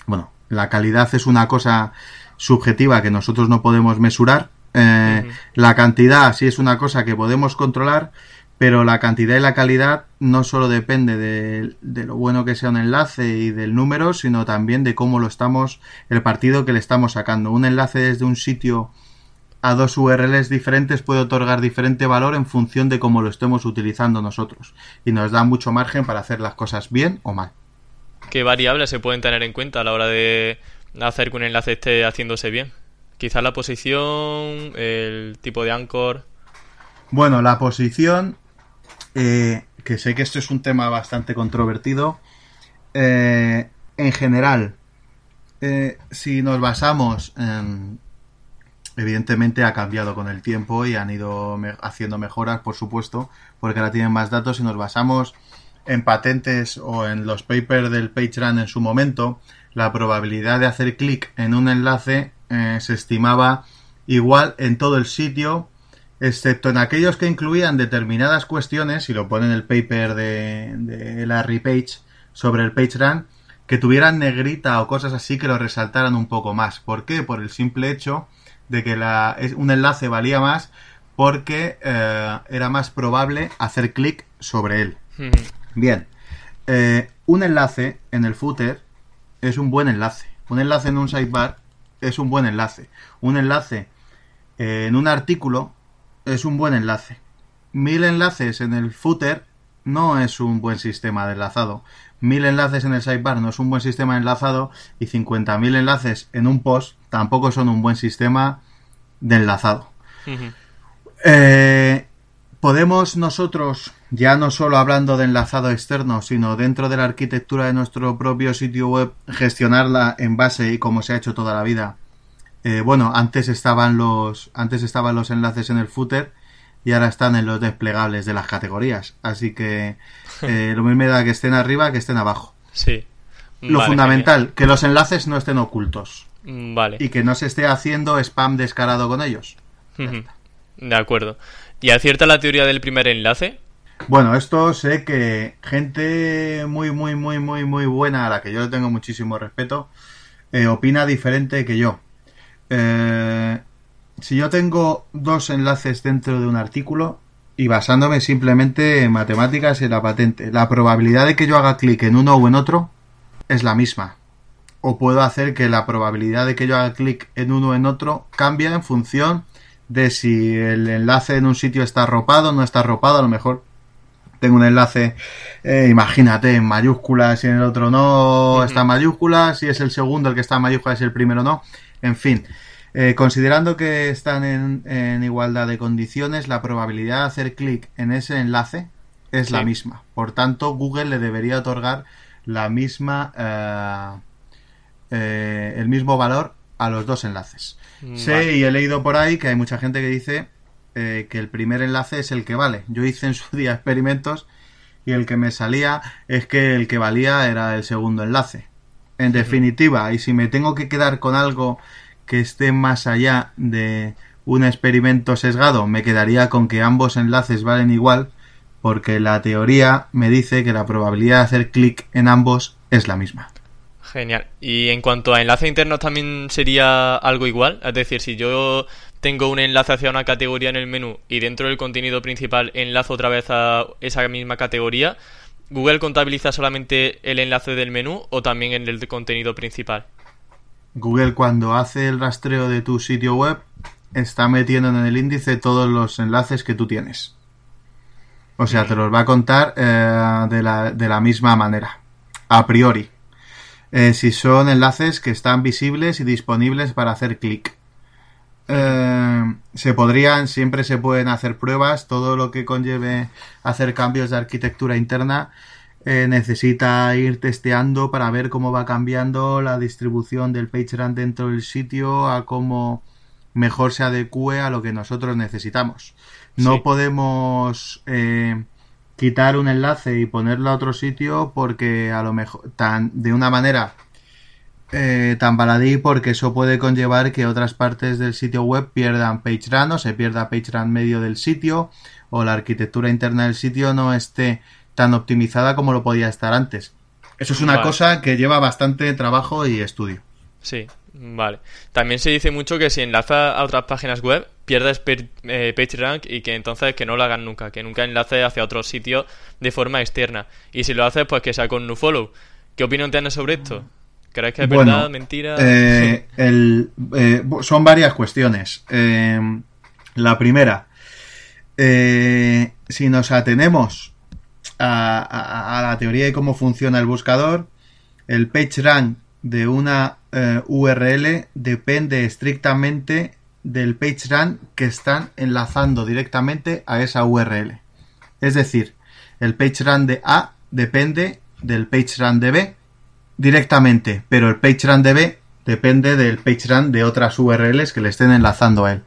Bueno, la calidad es una cosa subjetiva que nosotros no podemos mesurar. La cantidad sí es una cosa que podemos controlar, pero la cantidad y la calidad no solo depende de, lo bueno que sea un enlace y del número, sino también de cómo lo estamos, el partido que le estamos sacando. Un enlace desde un sitio a dos URLs diferentes puede otorgar diferente valor en función de cómo lo estemos utilizando nosotros y nos da mucho margen para hacer las cosas bien o mal. ¿Qué variables se pueden tener en cuenta a la hora de hacer que un enlace esté haciéndose bien? Quizás la posición, el tipo de anchor. Bueno, la posición eh, que sé que esto es un tema bastante controvertido. Eh, en general, eh, si nos basamos en... Evidentemente ha cambiado con el tiempo y han ido haciendo mejoras, por supuesto, porque ahora tienen más datos. Si nos basamos en patentes o en los papers del PageRun en su momento, la probabilidad de hacer clic en un enlace se estimaba igual en todo el sitio excepto en aquellos que incluían determinadas cuestiones, y lo pone en el paper de, Larry Page sobre el PageRun, que tuvieran negrita o cosas así que lo resaltaran un poco más. ¿Por qué? Por el simple hecho de que la, un enlace valía más porque eh, era más probable hacer clic sobre él. Bien, eh, un enlace en el footer es un buen enlace. Un enlace en un sidebar es un buen enlace. Un enlace eh, en un artículo es un buen enlace. Mil enlaces en el footer no es un buen sistema de enlazado. Mil enlaces en el sidebar no es un buen sistema de enlazado y 50.000 enlaces en un post tampoco son un buen sistema de enlazado. Eh, podemos nosotros, ya no solo hablando de enlazado externo, sino dentro de la arquitectura de nuestro propio sitio web, gestionarla en base y como se ha hecho toda la vida eh, bueno, antes estaban los antes estaban los enlaces en el footer y ahora están en los desplegables de las categorías. Así que eh, lo mismo me da que estén arriba que estén abajo. Sí. Lo fundamental, que los enlaces no estén ocultos. Vale. Y que no se esté haciendo spam descarado con ellos. De acuerdo. ¿Y acierta la teoría del primer enlace? Bueno, esto sé que gente muy, muy, muy, muy, muy buena, a la que yo le tengo muchísimo respeto, eh, opina diferente que yo. Eh, si yo tengo dos enlaces dentro de un artículo y basándome simplemente en matemáticas y en la patente, la probabilidad de que yo haga clic en uno o en otro es la misma. O puedo hacer que la probabilidad de que yo haga clic en uno o en otro cambie en función de si el enlace en un sitio está arropado o no está arropado. A lo mejor tengo un enlace, eh, imagínate, en mayúsculas y en el otro no está en mayúsculas, si es el segundo el que está en mayúsculas y el primero no. En fin, eh, considerando que están en, igualdad de condiciones, la probabilidad de hacer clic en ese enlace es la misma. Por tanto, Google le debería otorgar la misma eh, eh, el mismo valor a los dos enlaces. Mm, sé y he leído por ahí que hay mucha gente que dice que el primer enlace es el que vale. Yo hice en su día experimentos y el que me salía es que el que valía era el segundo enlace. En definitiva, y si me tengo que quedar con algo que esté más allá de un experimento sesgado, me quedaría con que ambos enlaces valen igual, porque la teoría me dice que la probabilidad de hacer clic en ambos es la misma. Genial. Y en cuanto a enlace interno también sería algo igual, es decir, si yo tengo un enlace hacia una categoría en el menú y dentro del contenido principal enlazo otra vez a esa misma categoría, ¿Google contabiliza solamente el enlace del menú o también en el contenido principal? Google cuando hace el rastreo de tu sitio web está metiendo en el índice todos los enlaces que tú tienes. O sea, te los va a contar eh, de, la, misma manera, a priori. Eh, si son enlaces que están visibles y disponibles para hacer clic. Eh, se podrían, siempre se pueden hacer pruebas, todo lo que conlleve hacer cambios de arquitectura interna eh, necesita ir testeando para ver cómo va cambiando la distribución del PageRank dentro del sitio a cómo mejor se adecue a lo que nosotros necesitamos. No Sí. podemos eh, quitar un enlace y ponerlo a otro sitio porque a lo mejor tan de una manera eh, tan baladí porque eso puede conllevar que otras partes del sitio web pierdan PageRank o se pierda PageRank medio del sitio o la arquitectura interna del sitio no esté tan optimizada como lo podía estar antes. Eso es una Vale. cosa que lleva bastante trabajo y estudio. Sí, vale. También se dice mucho que si enlazas a otras páginas web, pierdes per- eh, PageRank y que entonces que no lo hagan nunca, que nunca enlaces hacia otro sitio de forma externa. Y si lo haces, pues que sea con nofollow. ¿Qué opinión tienes sobre esto? ¿Crees que es Bueno, verdad, mentira? Eh, el- eh, son varias cuestiones. La primera, eh, si nos atenemos a, a- a la teoría de cómo funciona el buscador, el PageRank de una URL depende estrictamente del PageRank que están enlazando directamente a esa URL. Es decir, el PageRank de A depende del PageRank de B directamente, pero el PageRank de B depende del PageRank de otras URLs que le estén enlazando a él.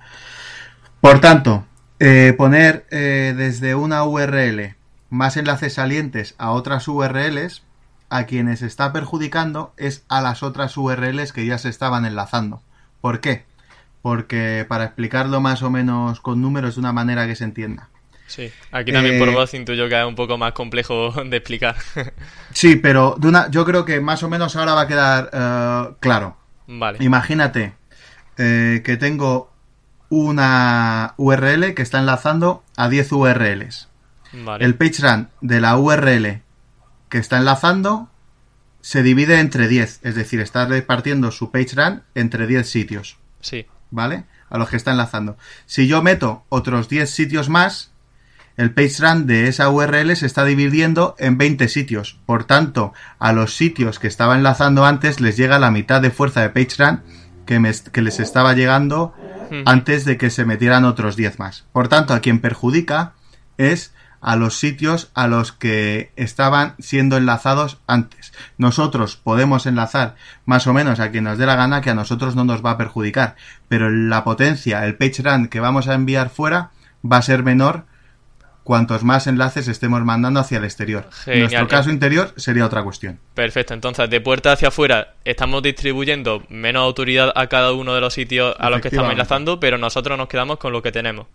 Por tanto, eh, poner eh, desde una URL más enlaces salientes a otras URLs, a quienes está perjudicando es a las otras URLs que ya se estaban enlazando. ¿Por qué? Porque para explicarlo más o menos con números de una manera que se entienda. Sí, aquí también por eh, voz intuyo que es un poco más complejo de explicar. Sí, pero de una, yo creo que más o menos ahora va a quedar eh, claro. vale, Imagínate eh, que tengo una URL que está enlazando a 10 URLs. vale. El PageRank de la URL que está enlazando se divide entre 10, es decir, está repartiendo su PageRank entre 10 sitios, Sí, ¿vale? A los que está enlazando. Si yo meto otros 10 sitios más, el PageRank de esa URL se está dividiendo en 20 sitios. Por tanto, a los sitios que estaba enlazando antes les llega la mitad de fuerza de PageRank que, me- que les estaba llegando Ujú. antes de que se metieran otros 10 más. Por tanto, a quien perjudica es a los sitios a los que estaban siendo enlazados antes. Nosotros podemos enlazar más o menos a quien nos dé la gana que a nosotros no nos va a perjudicar, pero la potencia, el PageRank que vamos a enviar fuera va a ser menor cuantos más enlaces estemos mandando hacia el exterior. Genial. En nuestro caso interior sería otra cuestión. perfecto. Entonces, de puerta hacia afuera, estamos distribuyendo menos autoridad a cada uno de los sitios a los que estamos enlazando, pero nosotros nos quedamos con lo que tenemos.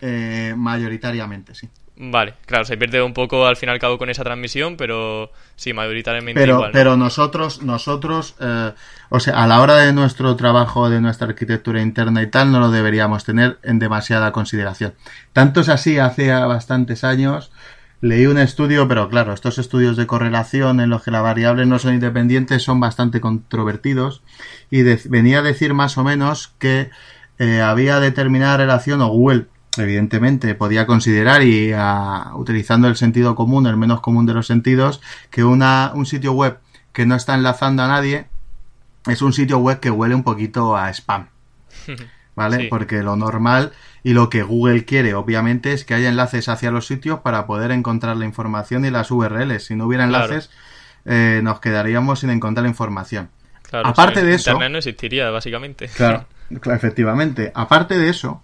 Eh, mayoritariamente, sí. Vale, claro, se pierde un poco al fin y al cabo con esa transmisión, pero sí, mayoritariamente pero, igual. ¿no? pero nosotros, nosotros, eh, o sea, a la hora de nuestro trabajo, de nuestra arquitectura interna y tal, no lo deberíamos tener en demasiada consideración. Tanto es así, hace bastantes años leí un estudio, pero claro, estos estudios de correlación en los que las variables no son independientes son bastante controvertidos y de- venía a decir más o menos que eh, había determinada relación, o Google evidentemente podía considerar y ah, utilizando el sentido común, el menos común de los sentidos, que una, un sitio web que no está enlazando a nadie es un sitio web que huele un poquito a spam. ¿Vale? Sí. Porque lo normal y lo que Google quiere, obviamente, es que haya enlaces hacia los sitios para poder encontrar la información y las URLs. Si no hubiera Claro. enlaces, eh, nos quedaríamos sin encontrar la información. Claro, aparte de eso- Internet no existiría, básicamente. Claro, efectivamente. Aparte de eso,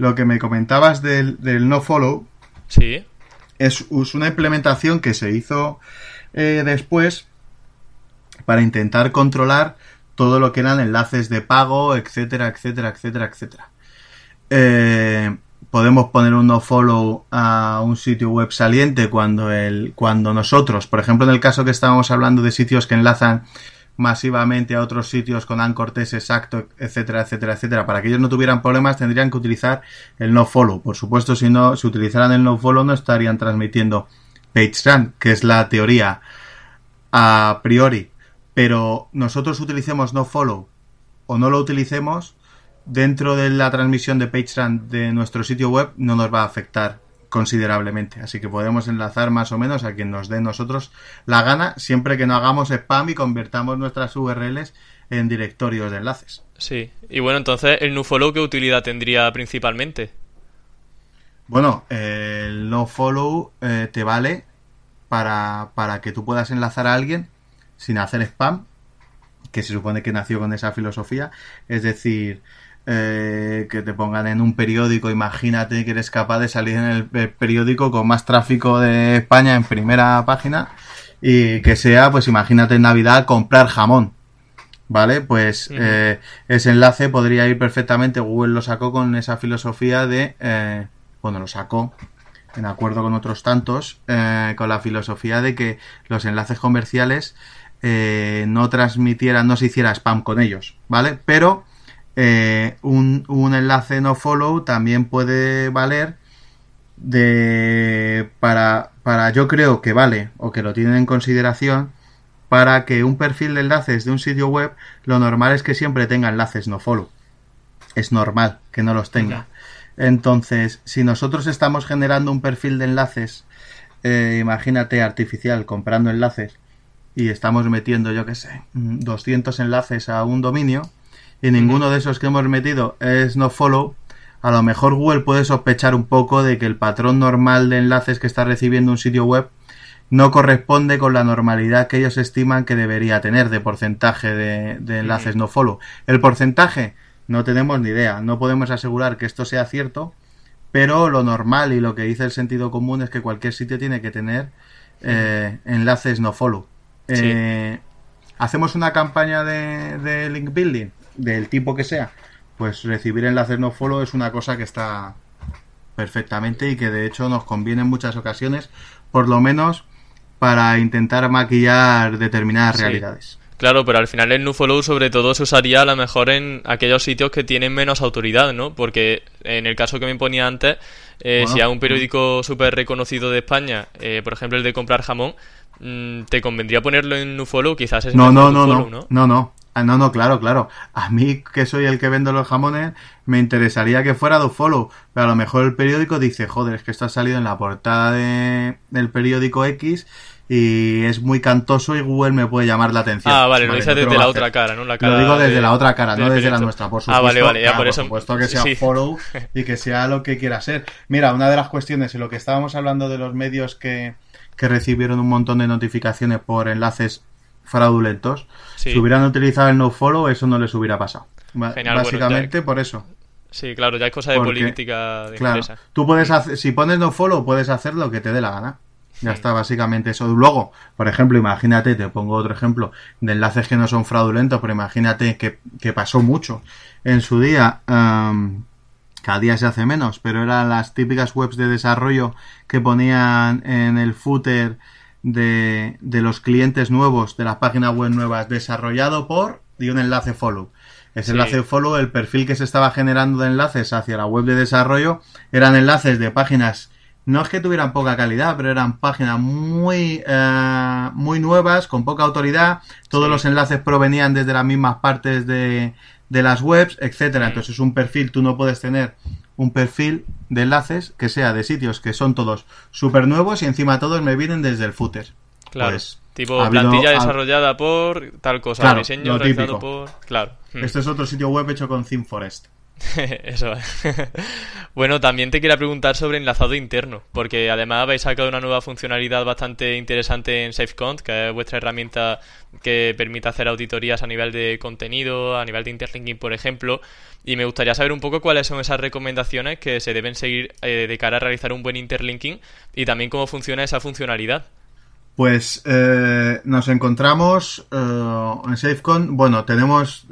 lo que me comentabas del, del no follow Sí, es, es una implementación que se hizo eh, después para intentar controlar todo lo que eran enlaces de pago, etcétera, etcétera, etcétera, etcétera. Eh, podemos poner un no follow a un sitio web saliente cuando el cuando nosotros, por ejemplo, en el caso que estábamos hablando de sitios que enlazan masivamente a otros sitios con ancortés exacto, etcétera, etcétera, etcétera, para que ellos no tuvieran problemas tendrían que utilizar el no follow. Por supuesto, si no si utilizaran el no follow no estarían transmitiendo PageRank, que es la teoría a priori, pero nosotros utilicemos no follow o no lo utilicemos dentro de la transmisión de PageRank de nuestro sitio web no nos va a afectar considerablemente. Así que podemos enlazar más o menos a quien nos dé nosotros la gana, siempre que no hagamos spam y convertamos nuestras URLs en directorios de enlaces. sí. Y bueno, entonces, ¿el nofollow qué utilidad tendría principalmente? Bueno, el no follow eh, te vale para, para que tú puedas enlazar a alguien sin hacer spam, que se supone que nació con esa filosofía, es decir, eh, que te pongan en un periódico, imagínate que eres capaz de salir en el periódico con más tráfico de España en primera página y que sea, pues imagínate en Navidad comprar jamón. ¿Vale? Pues eh, ese enlace podría ir perfectamente, Google lo sacó con esa filosofía de, eh, bueno, lo sacó en acuerdo con otros tantos, eh, con la filosofía de que los enlaces comerciales no transmitieran, no se hiciera spam con ellos, ¿vale? Pero un, un enlace no follow también puede valer de para, para yo creo que vale o que lo tienen en consideración para que un perfil de enlaces de un sitio web lo normal es que siempre tenga enlaces no follow. Es normal que no los tenga. Entonces si nosotros estamos generando un perfil de enlaces eh, imagínate artificial comprando enlaces y estamos metiendo yo que sé 200 enlaces a un dominio y ninguno de esos que hemos metido es no follow a lo mejor Google puede sospechar un poco de que el patrón normal de enlaces que está recibiendo un sitio web no corresponde con la normalidad que ellos estiman que debería tener de porcentaje de, enlaces no follow. El porcentaje no tenemos ni idea, no podemos asegurar que esto sea cierto, pero lo normal y lo que dice el sentido común es que cualquier sitio tiene que tener eh, enlaces no follow. Eh, hacemos una campaña de, de link building del tipo que sea pues recibir enlaces no follow es una cosa que está perfectamente y que de hecho nos conviene en muchas ocasiones, por lo menos para intentar maquillar determinadas realidades. Claro, pero al final el follow sobre todo se usaría a lo mejor en aquellos sitios que tienen menos autoridad, ¿no? Porque en el caso que me ponía antes, eh, si hay un periódico súper reconocido de España, eh, por ejemplo el de comprar jamón, mm, te convendría ponerlo en follow, quizás es no, no, no, no, no, no, Ah, no, no, claro, claro. A mí, que soy el que vendo los jamones, me interesaría que fuera do follow. Pero a lo mejor el periódico dice, joder, es que esto ha salido en la portada de, del periódico X y es muy cantoso y Google me puede llamar la atención. Ah, vale, lo dices desde la otra cara, ¿no? La lo digo desde la otra cara, no desde la nuestra, por supuesto. Ah, vale, vale, ya por eso. Por supuesto que sea follow y que sea lo que quiera ser. Mira, una de las cuestiones en lo que estábamos hablando de los medios que, que recibieron un montón de notificaciones por enlaces fraudulentos. Si hubieran utilizado el nofollow, eso no les hubiera pasado. Básicamente por eso. Sí, claro, ya es cosa de política de claro, Tú puedes hacer, si pones nofollow, puedes hacer lo que te dé la gana. Ya está, básicamente eso. Luego, por ejemplo, imagínate, te pongo otro ejemplo de enlaces que no son fraudulentos, pero imagínate que, que pasó mucho en su día. cada día se hace menos, pero eran las típicas webs de desarrollo que ponían en el footer de, de los clientes nuevos de las páginas web nuevas desarrollado por y un enlace follow. Ese enlace follow, el perfil que se estaba generando de enlaces hacia la web de desarrollo eran enlaces de páginas no es que tuvieran poca calidad, pero eran páginas muy, eh, muy nuevas, con poca autoridad. Todos los enlaces provenían desde las mismas partes de, de las webs, etcétera. Entonces, un perfil tú no puedes tener un perfil de enlaces que sea de sitios que son todos súper nuevos y encima todos me vienen desde el footer. Claro. Pues, tipo plantilla desarrollada por tal cosa, diseño realizado por. Claro. Hmm. Este es otro sitio web hecho con ThemeForest. Eso. bueno, también te quería preguntar sobre enlazado interno, porque además habéis sacado una nueva funcionalidad bastante interesante en SafeCont, que es vuestra herramienta que permite hacer auditorías a nivel de contenido, a nivel de interlinking, por ejemplo. Y me gustaría saber un poco cuáles son esas recomendaciones que se deben seguir eh, de cara a realizar un buen interlinking y también cómo funciona esa funcionalidad. Pues eh, nos encontramos eh, en SafeCon. Bueno, tenemos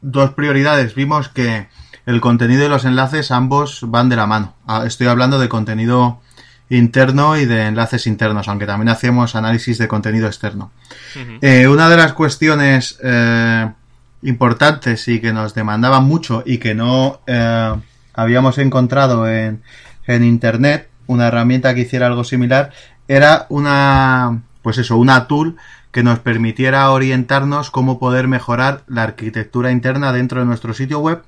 dos prioridades. Vimos que el contenido y los enlaces ambos van de la mano. Ah, estoy hablando de contenido interno y de enlaces internos, aunque también hacemos análisis de contenido externo. Eh, una de las cuestiones eh, importantes y que nos demandaban mucho y que no eh, habíamos encontrado en, en Internet, una herramienta que hiciera algo similar, era una, pues eso, una tool que nos permitiera orientarnos cómo poder mejorar la arquitectura interna dentro de nuestro sitio web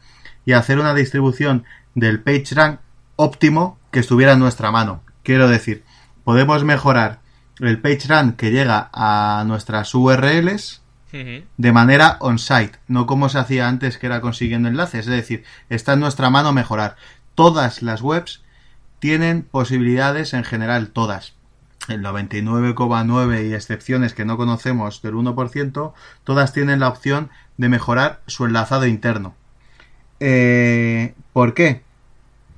y hacer una distribución del PageRank óptimo que estuviera en nuestra mano. Quiero decir, podemos mejorar el PageRank que llega a nuestras URLs de manera on-site, no como se hacía antes que era consiguiendo enlaces. Es decir, está en nuestra mano mejorar. Todas las webs tienen posibilidades en general, todas. el 99,9 y excepciones que no conocemos del 1%, todas tienen la opción de mejorar su enlazado interno. Eh, ¿Por qué?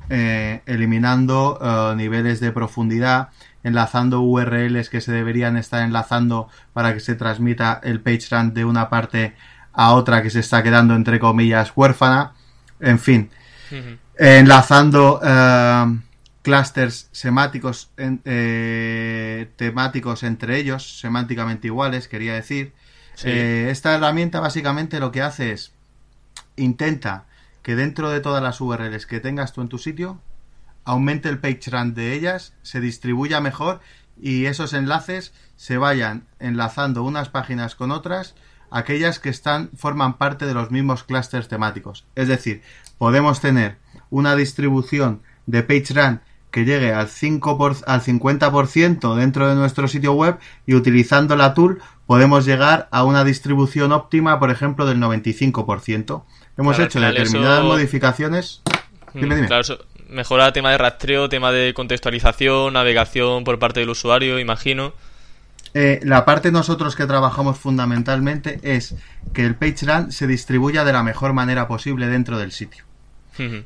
Eh, eliminando eh, niveles de profundidad, enlazando URLs que se deberían estar enlazando para que se transmita el PageRank de una parte a otra que se está quedando entre comillas huérfana, en fin, enlazando clusters semáticos temáticos entre ellos, semánticamente iguales, quería decir. esta herramienta básicamente lo que hace es intenta que dentro de todas las URLs que tengas tú en tu sitio, aumente el PageRank de ellas, se distribuya mejor y esos enlaces se vayan enlazando unas páginas con otras, aquellas que están forman parte de los mismos clústeres temáticos. Es decir, podemos tener una distribución de PageRank que llegue al, 5 por, al 50% dentro de nuestro sitio web y utilizando la tool podemos llegar a una distribución óptima, por ejemplo, del 95%. Hemos hecho determinadas modificaciones. Mm, dime, Claro, mejora tema de rastreo, tema de contextualización, navegación por parte del usuario, imagino. Eh, la parte nosotros que trabajamos fundamentalmente es que el PageRank se distribuya de la mejor manera posible dentro del sitio.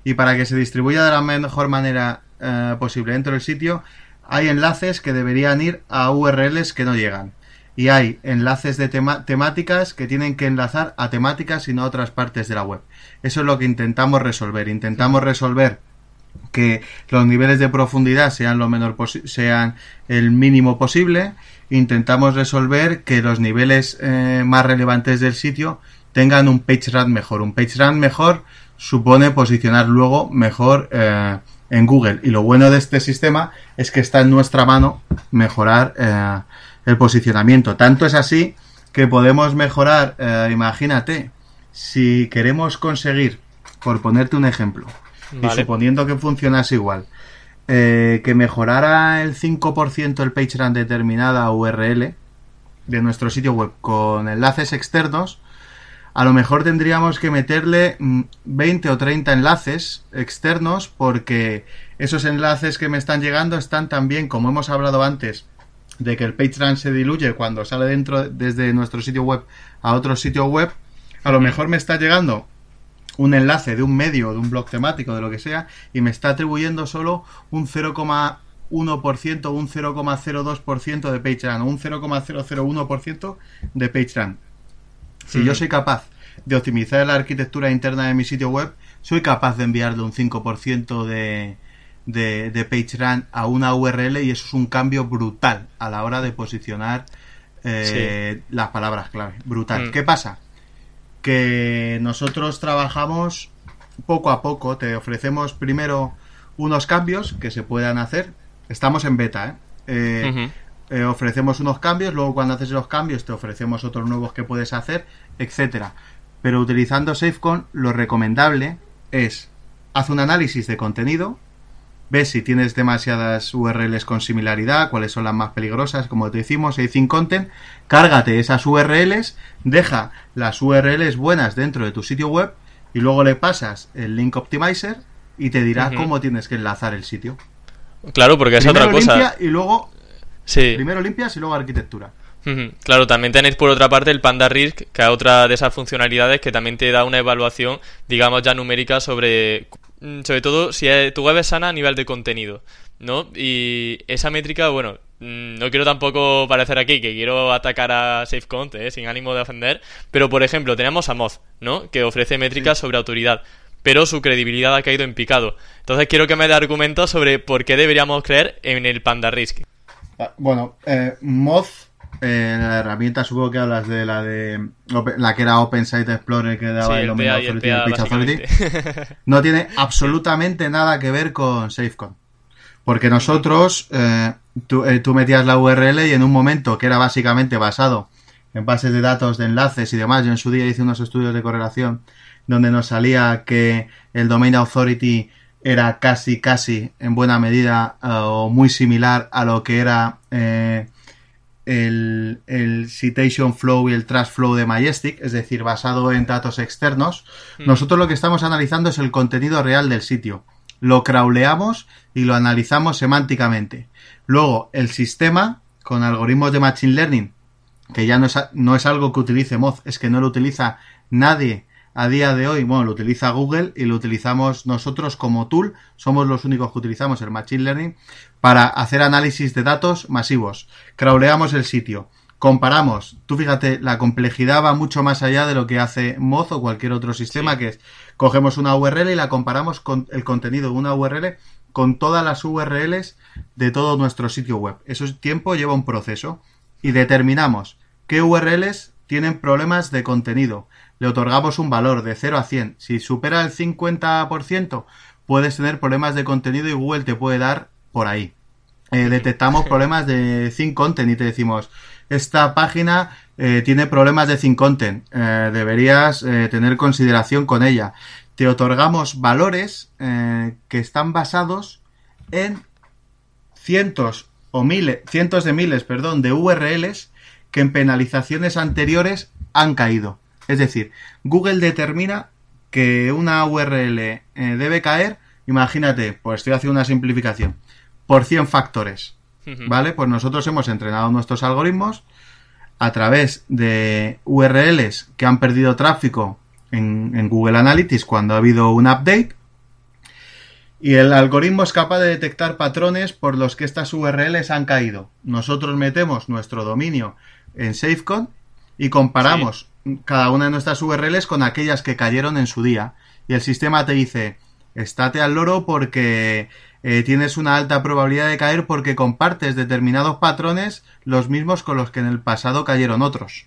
Y para que se distribuya de la mejor manera eh, posible dentro del sitio, hay enlaces que deberían ir a URLs que no llegan y hay enlaces de temáticas que tienen que enlazar a temáticas y no a otras partes de la web. Eso es lo que intentamos resolver. Intentamos resolver que los niveles de profundidad sean lo menor sean el mínimo posible. Intentamos resolver que los niveles eh, más relevantes del sitio tengan un page rank mejor. Un page rank mejor supone posicionar luego mejor eh, en Google. Y lo bueno de este sistema es que está en nuestra mano mejorar eh, el posicionamiento. Tanto es así que podemos mejorar, eh, imagínate, si queremos conseguir, por ponerte un ejemplo, y suponiendo que funcionase igual, eh, que mejorara el 5% el PageRank determinada URL de nuestro sitio web con enlaces externos, a lo mejor tendríamos que meterle 20 mm, o 30 enlaces externos porque esos enlaces que me están llegando están también, como hemos hablado antes, de que el PageRank se diluye cuando sale dentro desde nuestro sitio web a otro sitio web, a lo mejor me está llegando un enlace de un medio, de un blog temático, de lo que sea, y me está atribuyendo solo un 0,1% o un 0,02% de PageRank o un 0,001% de PageRank. Si yo soy capaz de optimizar la arquitectura interna de mi sitio web, soy capaz de enviarle un 5% de, de, de PageRank a una URL y eso es un cambio brutal a la hora de posicionar eh, las palabras clave. Brutal. Mm. ¿Qué pasa? Que nosotros trabajamos poco a poco, te ofrecemos primero unos cambios que se puedan hacer. Estamos en beta, ¿eh? Eh, ofrecemos unos cambios, luego cuando haces los cambios te ofrecemos otros nuevos que puedes hacer, etcétera. Pero utilizando SafeCon, lo recomendable es haz un análisis de contenido, ves si tienes demasiadas URLs con similaridad, cuáles son las más peligrosas, como te decimos, Async Content, cárgate esas URLs, deja las URLs buenas dentro de tu sitio web y luego le pasas el Link Optimizer y te dirá cómo tienes que enlazar el sitio. Claro, porque es otra cosa. Limpia y luego sí. primero limpias y luego arquitectura. Claro, también tenéis por otra parte el Panda Risk, que es otra de esas funcionalidades que también te da una evaluación, digamos ya numérica sobre sobre todo si tu web es sana a nivel de contenido, ¿no? Y esa métrica, bueno, mm, no quiero tampoco parecer aquí que quiero atacar a SafeCont, ¿eh? sin ánimo de ofender, pero por ejemplo tenemos a Moz, ¿no? Que ofrece métricas sobre autoridad, pero su credibilidad ha caído en picado. Entonces quiero que me dé argumentos sobre por qué deberíamos creer en el Panda Risk. Ah, bueno, eh, Moz eh, la herramienta supongo que hablas de la de la que era Open Site Explorer que daba el, no tiene absolutamente nada que ver con SafeCon. Porque nosotros eh, eh, tú, metías la URL y en un momento que era básicamente basado en bases de datos de enlaces y demás yo en su día hice unos estudios de correlación donde nos salía que el Domain Authority era casi casi en buena medida o muy similar a lo que era el, el, citation flow y el trash flow de Majestic, es decir, basado en datos externos, hmm. nosotros lo que estamos analizando es el contenido real del sitio. lo crawleamos y lo analizamos semánticamente. Luego, el sistema, con algoritmos de Machine Learning, que ya no es, no es algo que utilice Moz, es que no lo utiliza nadie a día de hoy, bueno, lo utiliza Google y lo utilizamos nosotros como tool, somos los únicos que utilizamos el Machine Learning para hacer análisis de datos masivos. Crawleamos el sitio, comparamos, tú fíjate, la complejidad va mucho más allá de lo que hace Moz o cualquier otro sistema, que es cogemos una URL y la comparamos con el contenido de una URL con todas las URLs de todo nuestro sitio web. Eso es tiempo, lleva un proceso. Y determinamos qué URLs tienen problemas de contenido le otorgamos un valor de 0 a 100. Si supera el 50%, puedes tener problemas de contenido y Google te puede dar por ahí. Eh, detectamos problemas de think content y te decimos, esta página eh, tiene problemas de think content, eh, deberías tener consideración con ella. Te otorgamos valores que están basados en cientos o miles, cientos de miles, perdón, de URLs que en penalizaciones anteriores han caído. Es decir, Google determina que una URL eh, debe caer, imagínate, pues estoy haciendo una simplificación, por 100 factores. ¿Vale? Pues nosotros hemos entrenado nuestros algoritmos a través de URLs que han perdido tráfico en, Google Analytics cuando ha habido un update. Y el algoritmo es capaz de detectar patrones por los que estas URLs han caído. Nosotros metemos nuestro dominio en SafeCon y comparamos cada una de nuestras URLs con aquellas que cayeron en su día. Y el sistema te dice, estate al loro porque eh, tienes una alta probabilidad de caer porque compartes determinados patrones los mismos con los que en el pasado cayeron otros.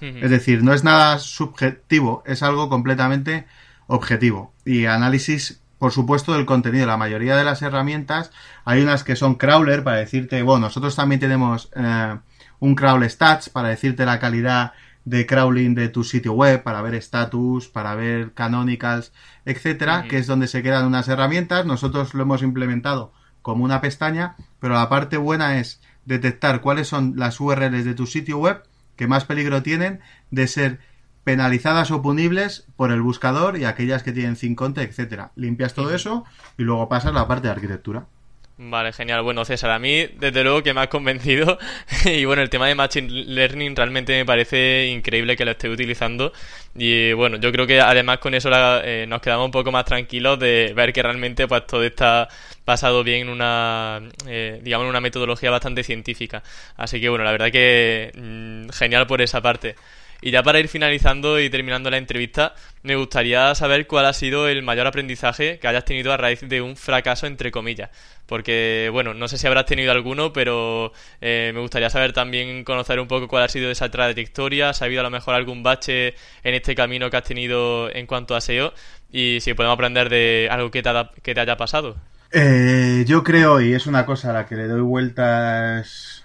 Es decir, no es nada subjetivo, es algo completamente objetivo. Y análisis, por supuesto, del contenido. La mayoría de las herramientas, hay unas que son crawler para decirte, bueno, nosotros también tenemos eh, un crawl stats para decirte la calidad de crawling de tu sitio web para ver status, para ver canonicals, etcétera, que es donde se quedan unas herramientas. Nosotros lo hemos implementado como una pestaña, pero la parte buena es detectar cuáles son las URLs de tu sitio web que más peligro tienen de ser penalizadas o punibles por el buscador y aquellas que tienen sin conte, etcétera. Limpias todo eso y luego pasas a la parte de arquitectura. Vale, genial. Bueno, César, a mí desde luego que me has convencido y bueno, el tema de Machine Learning realmente me parece increíble que lo esté utilizando y bueno, yo creo que además con eso eh, nos quedamos un poco más tranquilos de ver que realmente pues todo está basado bien en una, eh, digamos, una metodología bastante científica. Así que bueno, la verdad que mm, genial por esa parte. Y ya para ir finalizando y terminando la entrevista, me gustaría saber cuál ha sido el mayor aprendizaje que hayas tenido a raíz de un fracaso, entre comillas. Porque, bueno, no sé si habrás tenido alguno, pero eh, me gustaría saber también conocer un poco cuál ha sido esa trayectoria, si ha habido a lo mejor algún bache en este camino que has tenido en cuanto a SEO y si podemos aprender de algo que te, que te haya pasado. Eh, yo creo, y es una cosa a la que le doy vueltas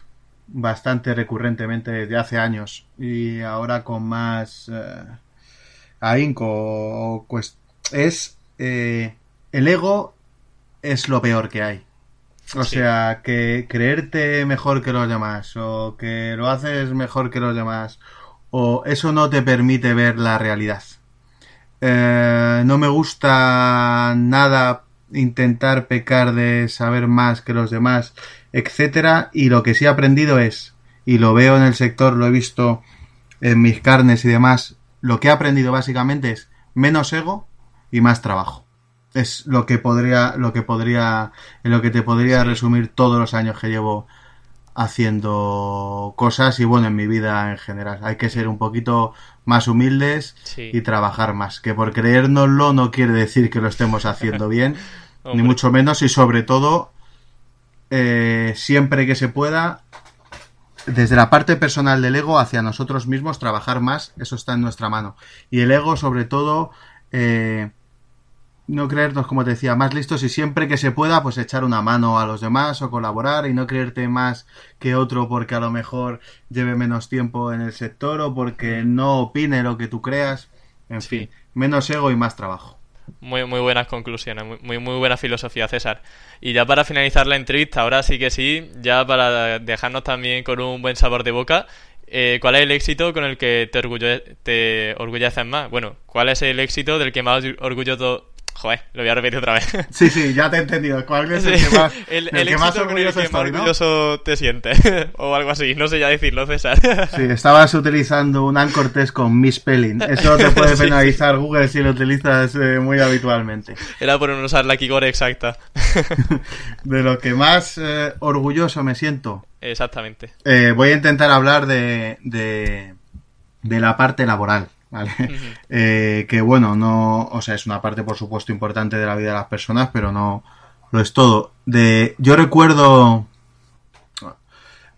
bastante recurrentemente desde hace años y ahora con más eh, ahínco pues es eh, el ego es lo peor que hay. O sea que creerte mejor que los demás o que lo haces mejor que los demás o eso no te permite ver la realidad. Eh, no me gusta nada intentar pecar de saber más que los demás etcétera. Y lo que sí he aprendido es, y lo veo en el sector, lo he visto en mis carnes y demás, lo que he aprendido básicamente es menos ego y más trabajo. Es lo que podría, lo que podría, en lo que te podría resumir todos los años que llevo haciendo cosas y bueno, en mi vida en general. Hay que ser un poquito más humildes y trabajar más. Que por creérnoslo no quiere decir que lo estemos haciendo bien, ni mucho menos, y sobre todo eh, siempre que se pueda, desde la parte personal del ego hacia nosotros mismos, trabajar más, eso está en nuestra mano. Y el ego, sobre todo, eh, no creernos, como te decía, más listos y siempre que se pueda, pues echar una mano a los demás o colaborar y no creerte más que otro porque a lo mejor lleve menos tiempo en el sector o porque no opine lo que tú creas. En fin, menos ego y más trabajo. Muy, muy buenas conclusiones, muy, muy, buena filosofía, César. Y ya para finalizar la entrevista, ahora sí que sí, ya para dejarnos también con un buen sabor de boca, eh, ¿cuál es el éxito con el que te, orgullo te orgulleces más? Bueno, ¿cuál es el éxito del que más orgullo Joder, lo voy a repetir otra vez. Sí, sí, ya te he entendido. ¿Cuál es el que más, el, el, que más orgulloso, el que más orgulloso te sientes? o algo así, no sé ya decirlo, César. sí, estabas utilizando un anchor test con misspelling. Eso te puede penalizar sí. Google si lo utilizas eh, muy habitualmente. Era por no usar la keyword exacta. de lo que más eh, orgulloso me siento. Exactamente. Eh, voy a intentar hablar de, de, de la parte laboral. ¿Vale? Uh -huh. eh, que bueno, no, o sea, es una parte por supuesto importante de la vida de las personas, pero no lo es todo. De, yo recuerdo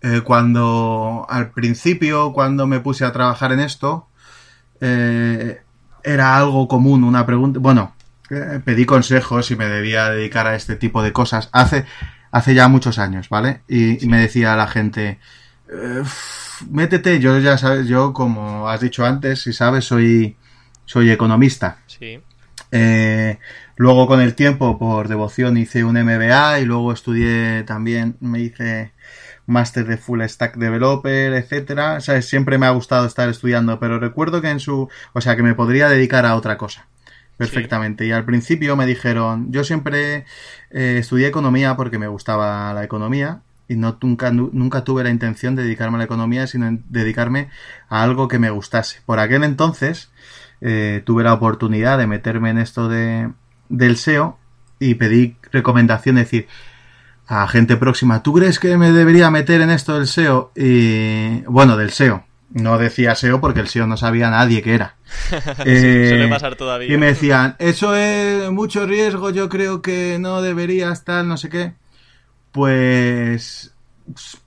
eh, cuando al principio, cuando me puse a trabajar en esto, eh, era algo común, una pregunta, bueno, eh, pedí consejos y me debía dedicar a este tipo de cosas hace, hace ya muchos años, ¿vale? Y, sí. y me decía la gente, eh, métete, yo ya sabes, yo como has dicho antes, si sabes, soy, soy economista. Sí. Eh, luego con el tiempo, por devoción, hice un MBA y luego estudié también, me hice máster de Full Stack Developer, etcétera. O sea, siempre me ha gustado estar estudiando, pero recuerdo que en su, o sea, que me podría dedicar a otra cosa perfectamente. Sí. Y al principio me dijeron, yo siempre eh, estudié economía porque me gustaba la economía y no nunca, nunca tuve la intención de dedicarme a la economía, sino dedicarme a algo que me gustase. Por aquel entonces eh, tuve la oportunidad de meterme en esto de, del SEO y pedí recomendación, es decir, a gente próxima, ¿tú crees que me debería meter en esto del SEO? Y bueno, del SEO. No decía SEO porque el SEO no sabía nadie que era. eh, suele pasar todavía. Y me decían, eso es mucho riesgo, yo creo que no debería estar, no sé qué pues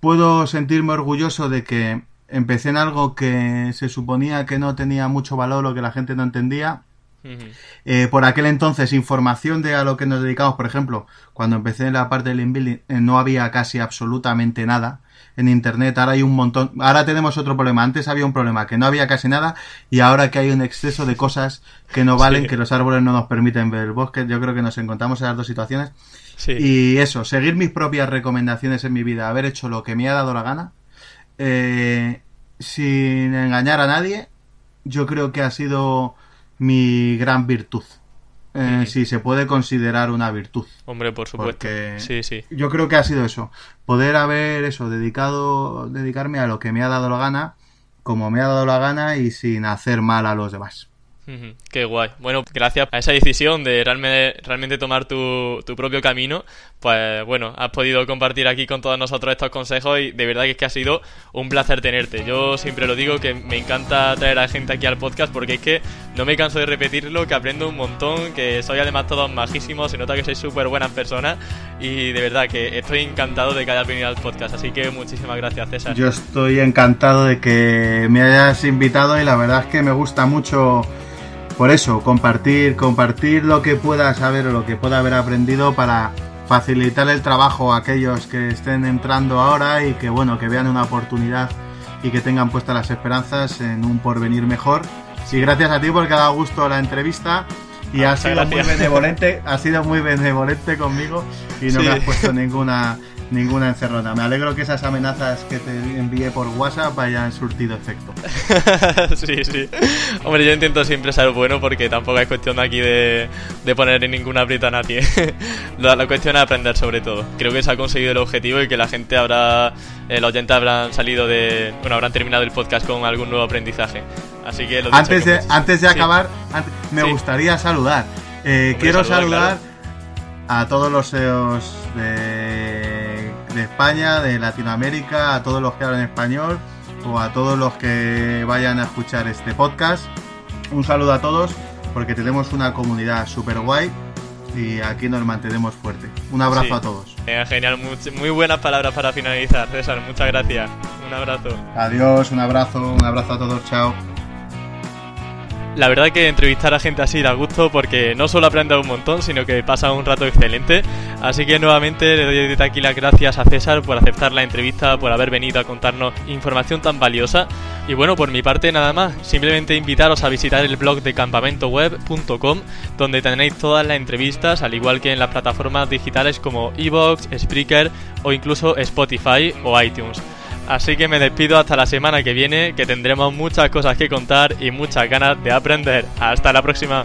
puedo sentirme orgulloso de que empecé en algo que se suponía que no tenía mucho valor o que la gente no entendía. Uh -huh. eh, por aquel entonces, información de a lo que nos dedicamos, por ejemplo, cuando empecé en la parte del inbuilding, eh, no había casi absolutamente nada en internet. Ahora hay un montón. Ahora tenemos otro problema. Antes había un problema que no había casi nada y ahora que hay un exceso de cosas que no valen, sí. que los árboles no nos permiten ver el bosque. Yo creo que nos encontramos en las dos situaciones. Sí. Y eso, seguir mis propias recomendaciones en mi vida, haber hecho lo que me ha dado la gana, eh, sin engañar a nadie, yo creo que ha sido mi gran virtud. Eh, mm. Si se puede considerar una virtud. Hombre, por supuesto. Sí, sí. Yo creo que ha sido eso. Poder haber eso, dedicado, dedicarme a lo que me ha dado la gana, como me ha dado la gana y sin hacer mal a los demás. Qué guay. Bueno, gracias a esa decisión de realmente, tomar tu, tu, propio camino, pues bueno, has podido compartir aquí con todos nosotros estos consejos y de verdad que es que ha sido un placer tenerte. Yo siempre lo digo que me encanta traer a gente aquí al podcast porque es que no me canso de repetirlo, que aprendo un montón, que soy además todos majísimos, se nota que sois súper buenas personas y de verdad que estoy encantado de que hayas venido al podcast. Así que muchísimas gracias, César. Yo estoy encantado de que me hayas invitado y la verdad es que me gusta mucho por eso, compartir, compartir lo que pueda saber o lo que pueda haber aprendido para facilitar el trabajo a aquellos que estén entrando ahora y que bueno, que vean una oportunidad y que tengan puestas las esperanzas en un porvenir mejor. Y gracias a ti porque ha dado gusto la entrevista y ah, has sido gracias. muy benevolente, has sido muy benevolente conmigo y no sí. me has puesto ninguna ninguna encerrona. Me alegro que esas amenazas que te envié por WhatsApp hayan surtido efecto. sí, sí. Hombre, yo intento siempre ser bueno porque tampoco es cuestión aquí de, de poner en ninguna aprieto a nadie. la, la, cuestión es aprender sobre todo. Creo que se ha conseguido el objetivo y que la gente habrá, eh, los oyentes habrán salido de, bueno, habrán terminado el podcast con algún nuevo aprendizaje. Así que lo antes, de, antes de acabar, sí. antes, me sí. gustaría saludar. Eh, Hombre, quiero saludar, claro. a todos los SEOs de, de, España, de Latinoamérica, a todos los que hablan español o a todos los que vayan a escuchar este podcast. Un saludo a todos porque tenemos una comunidad súper guay y aquí nos mantenemos fuerte. Un abrazo sí. a todos. Eh, genial, muy, muy, buenas palabras para finalizar, César. Muchas gracias. Un abrazo. Adiós, un abrazo, un abrazo a todos. Chao. La verdad que entrevistar a gente así da gusto porque no solo aprende un montón, sino que pasa un rato excelente. Así que nuevamente le doy desde aquí las gracias a César por aceptar la entrevista, por haber venido a contarnos información tan valiosa. Y bueno, por mi parte nada más, simplemente invitaros a visitar el blog de campamentoweb.com, donde tenéis todas las entrevistas, al igual que en las plataformas digitales como Evox, Spreaker o incluso Spotify o iTunes. Así que me despido hasta la semana que viene, que tendremos muchas cosas que contar y muchas ganas de aprender. Hasta la próxima.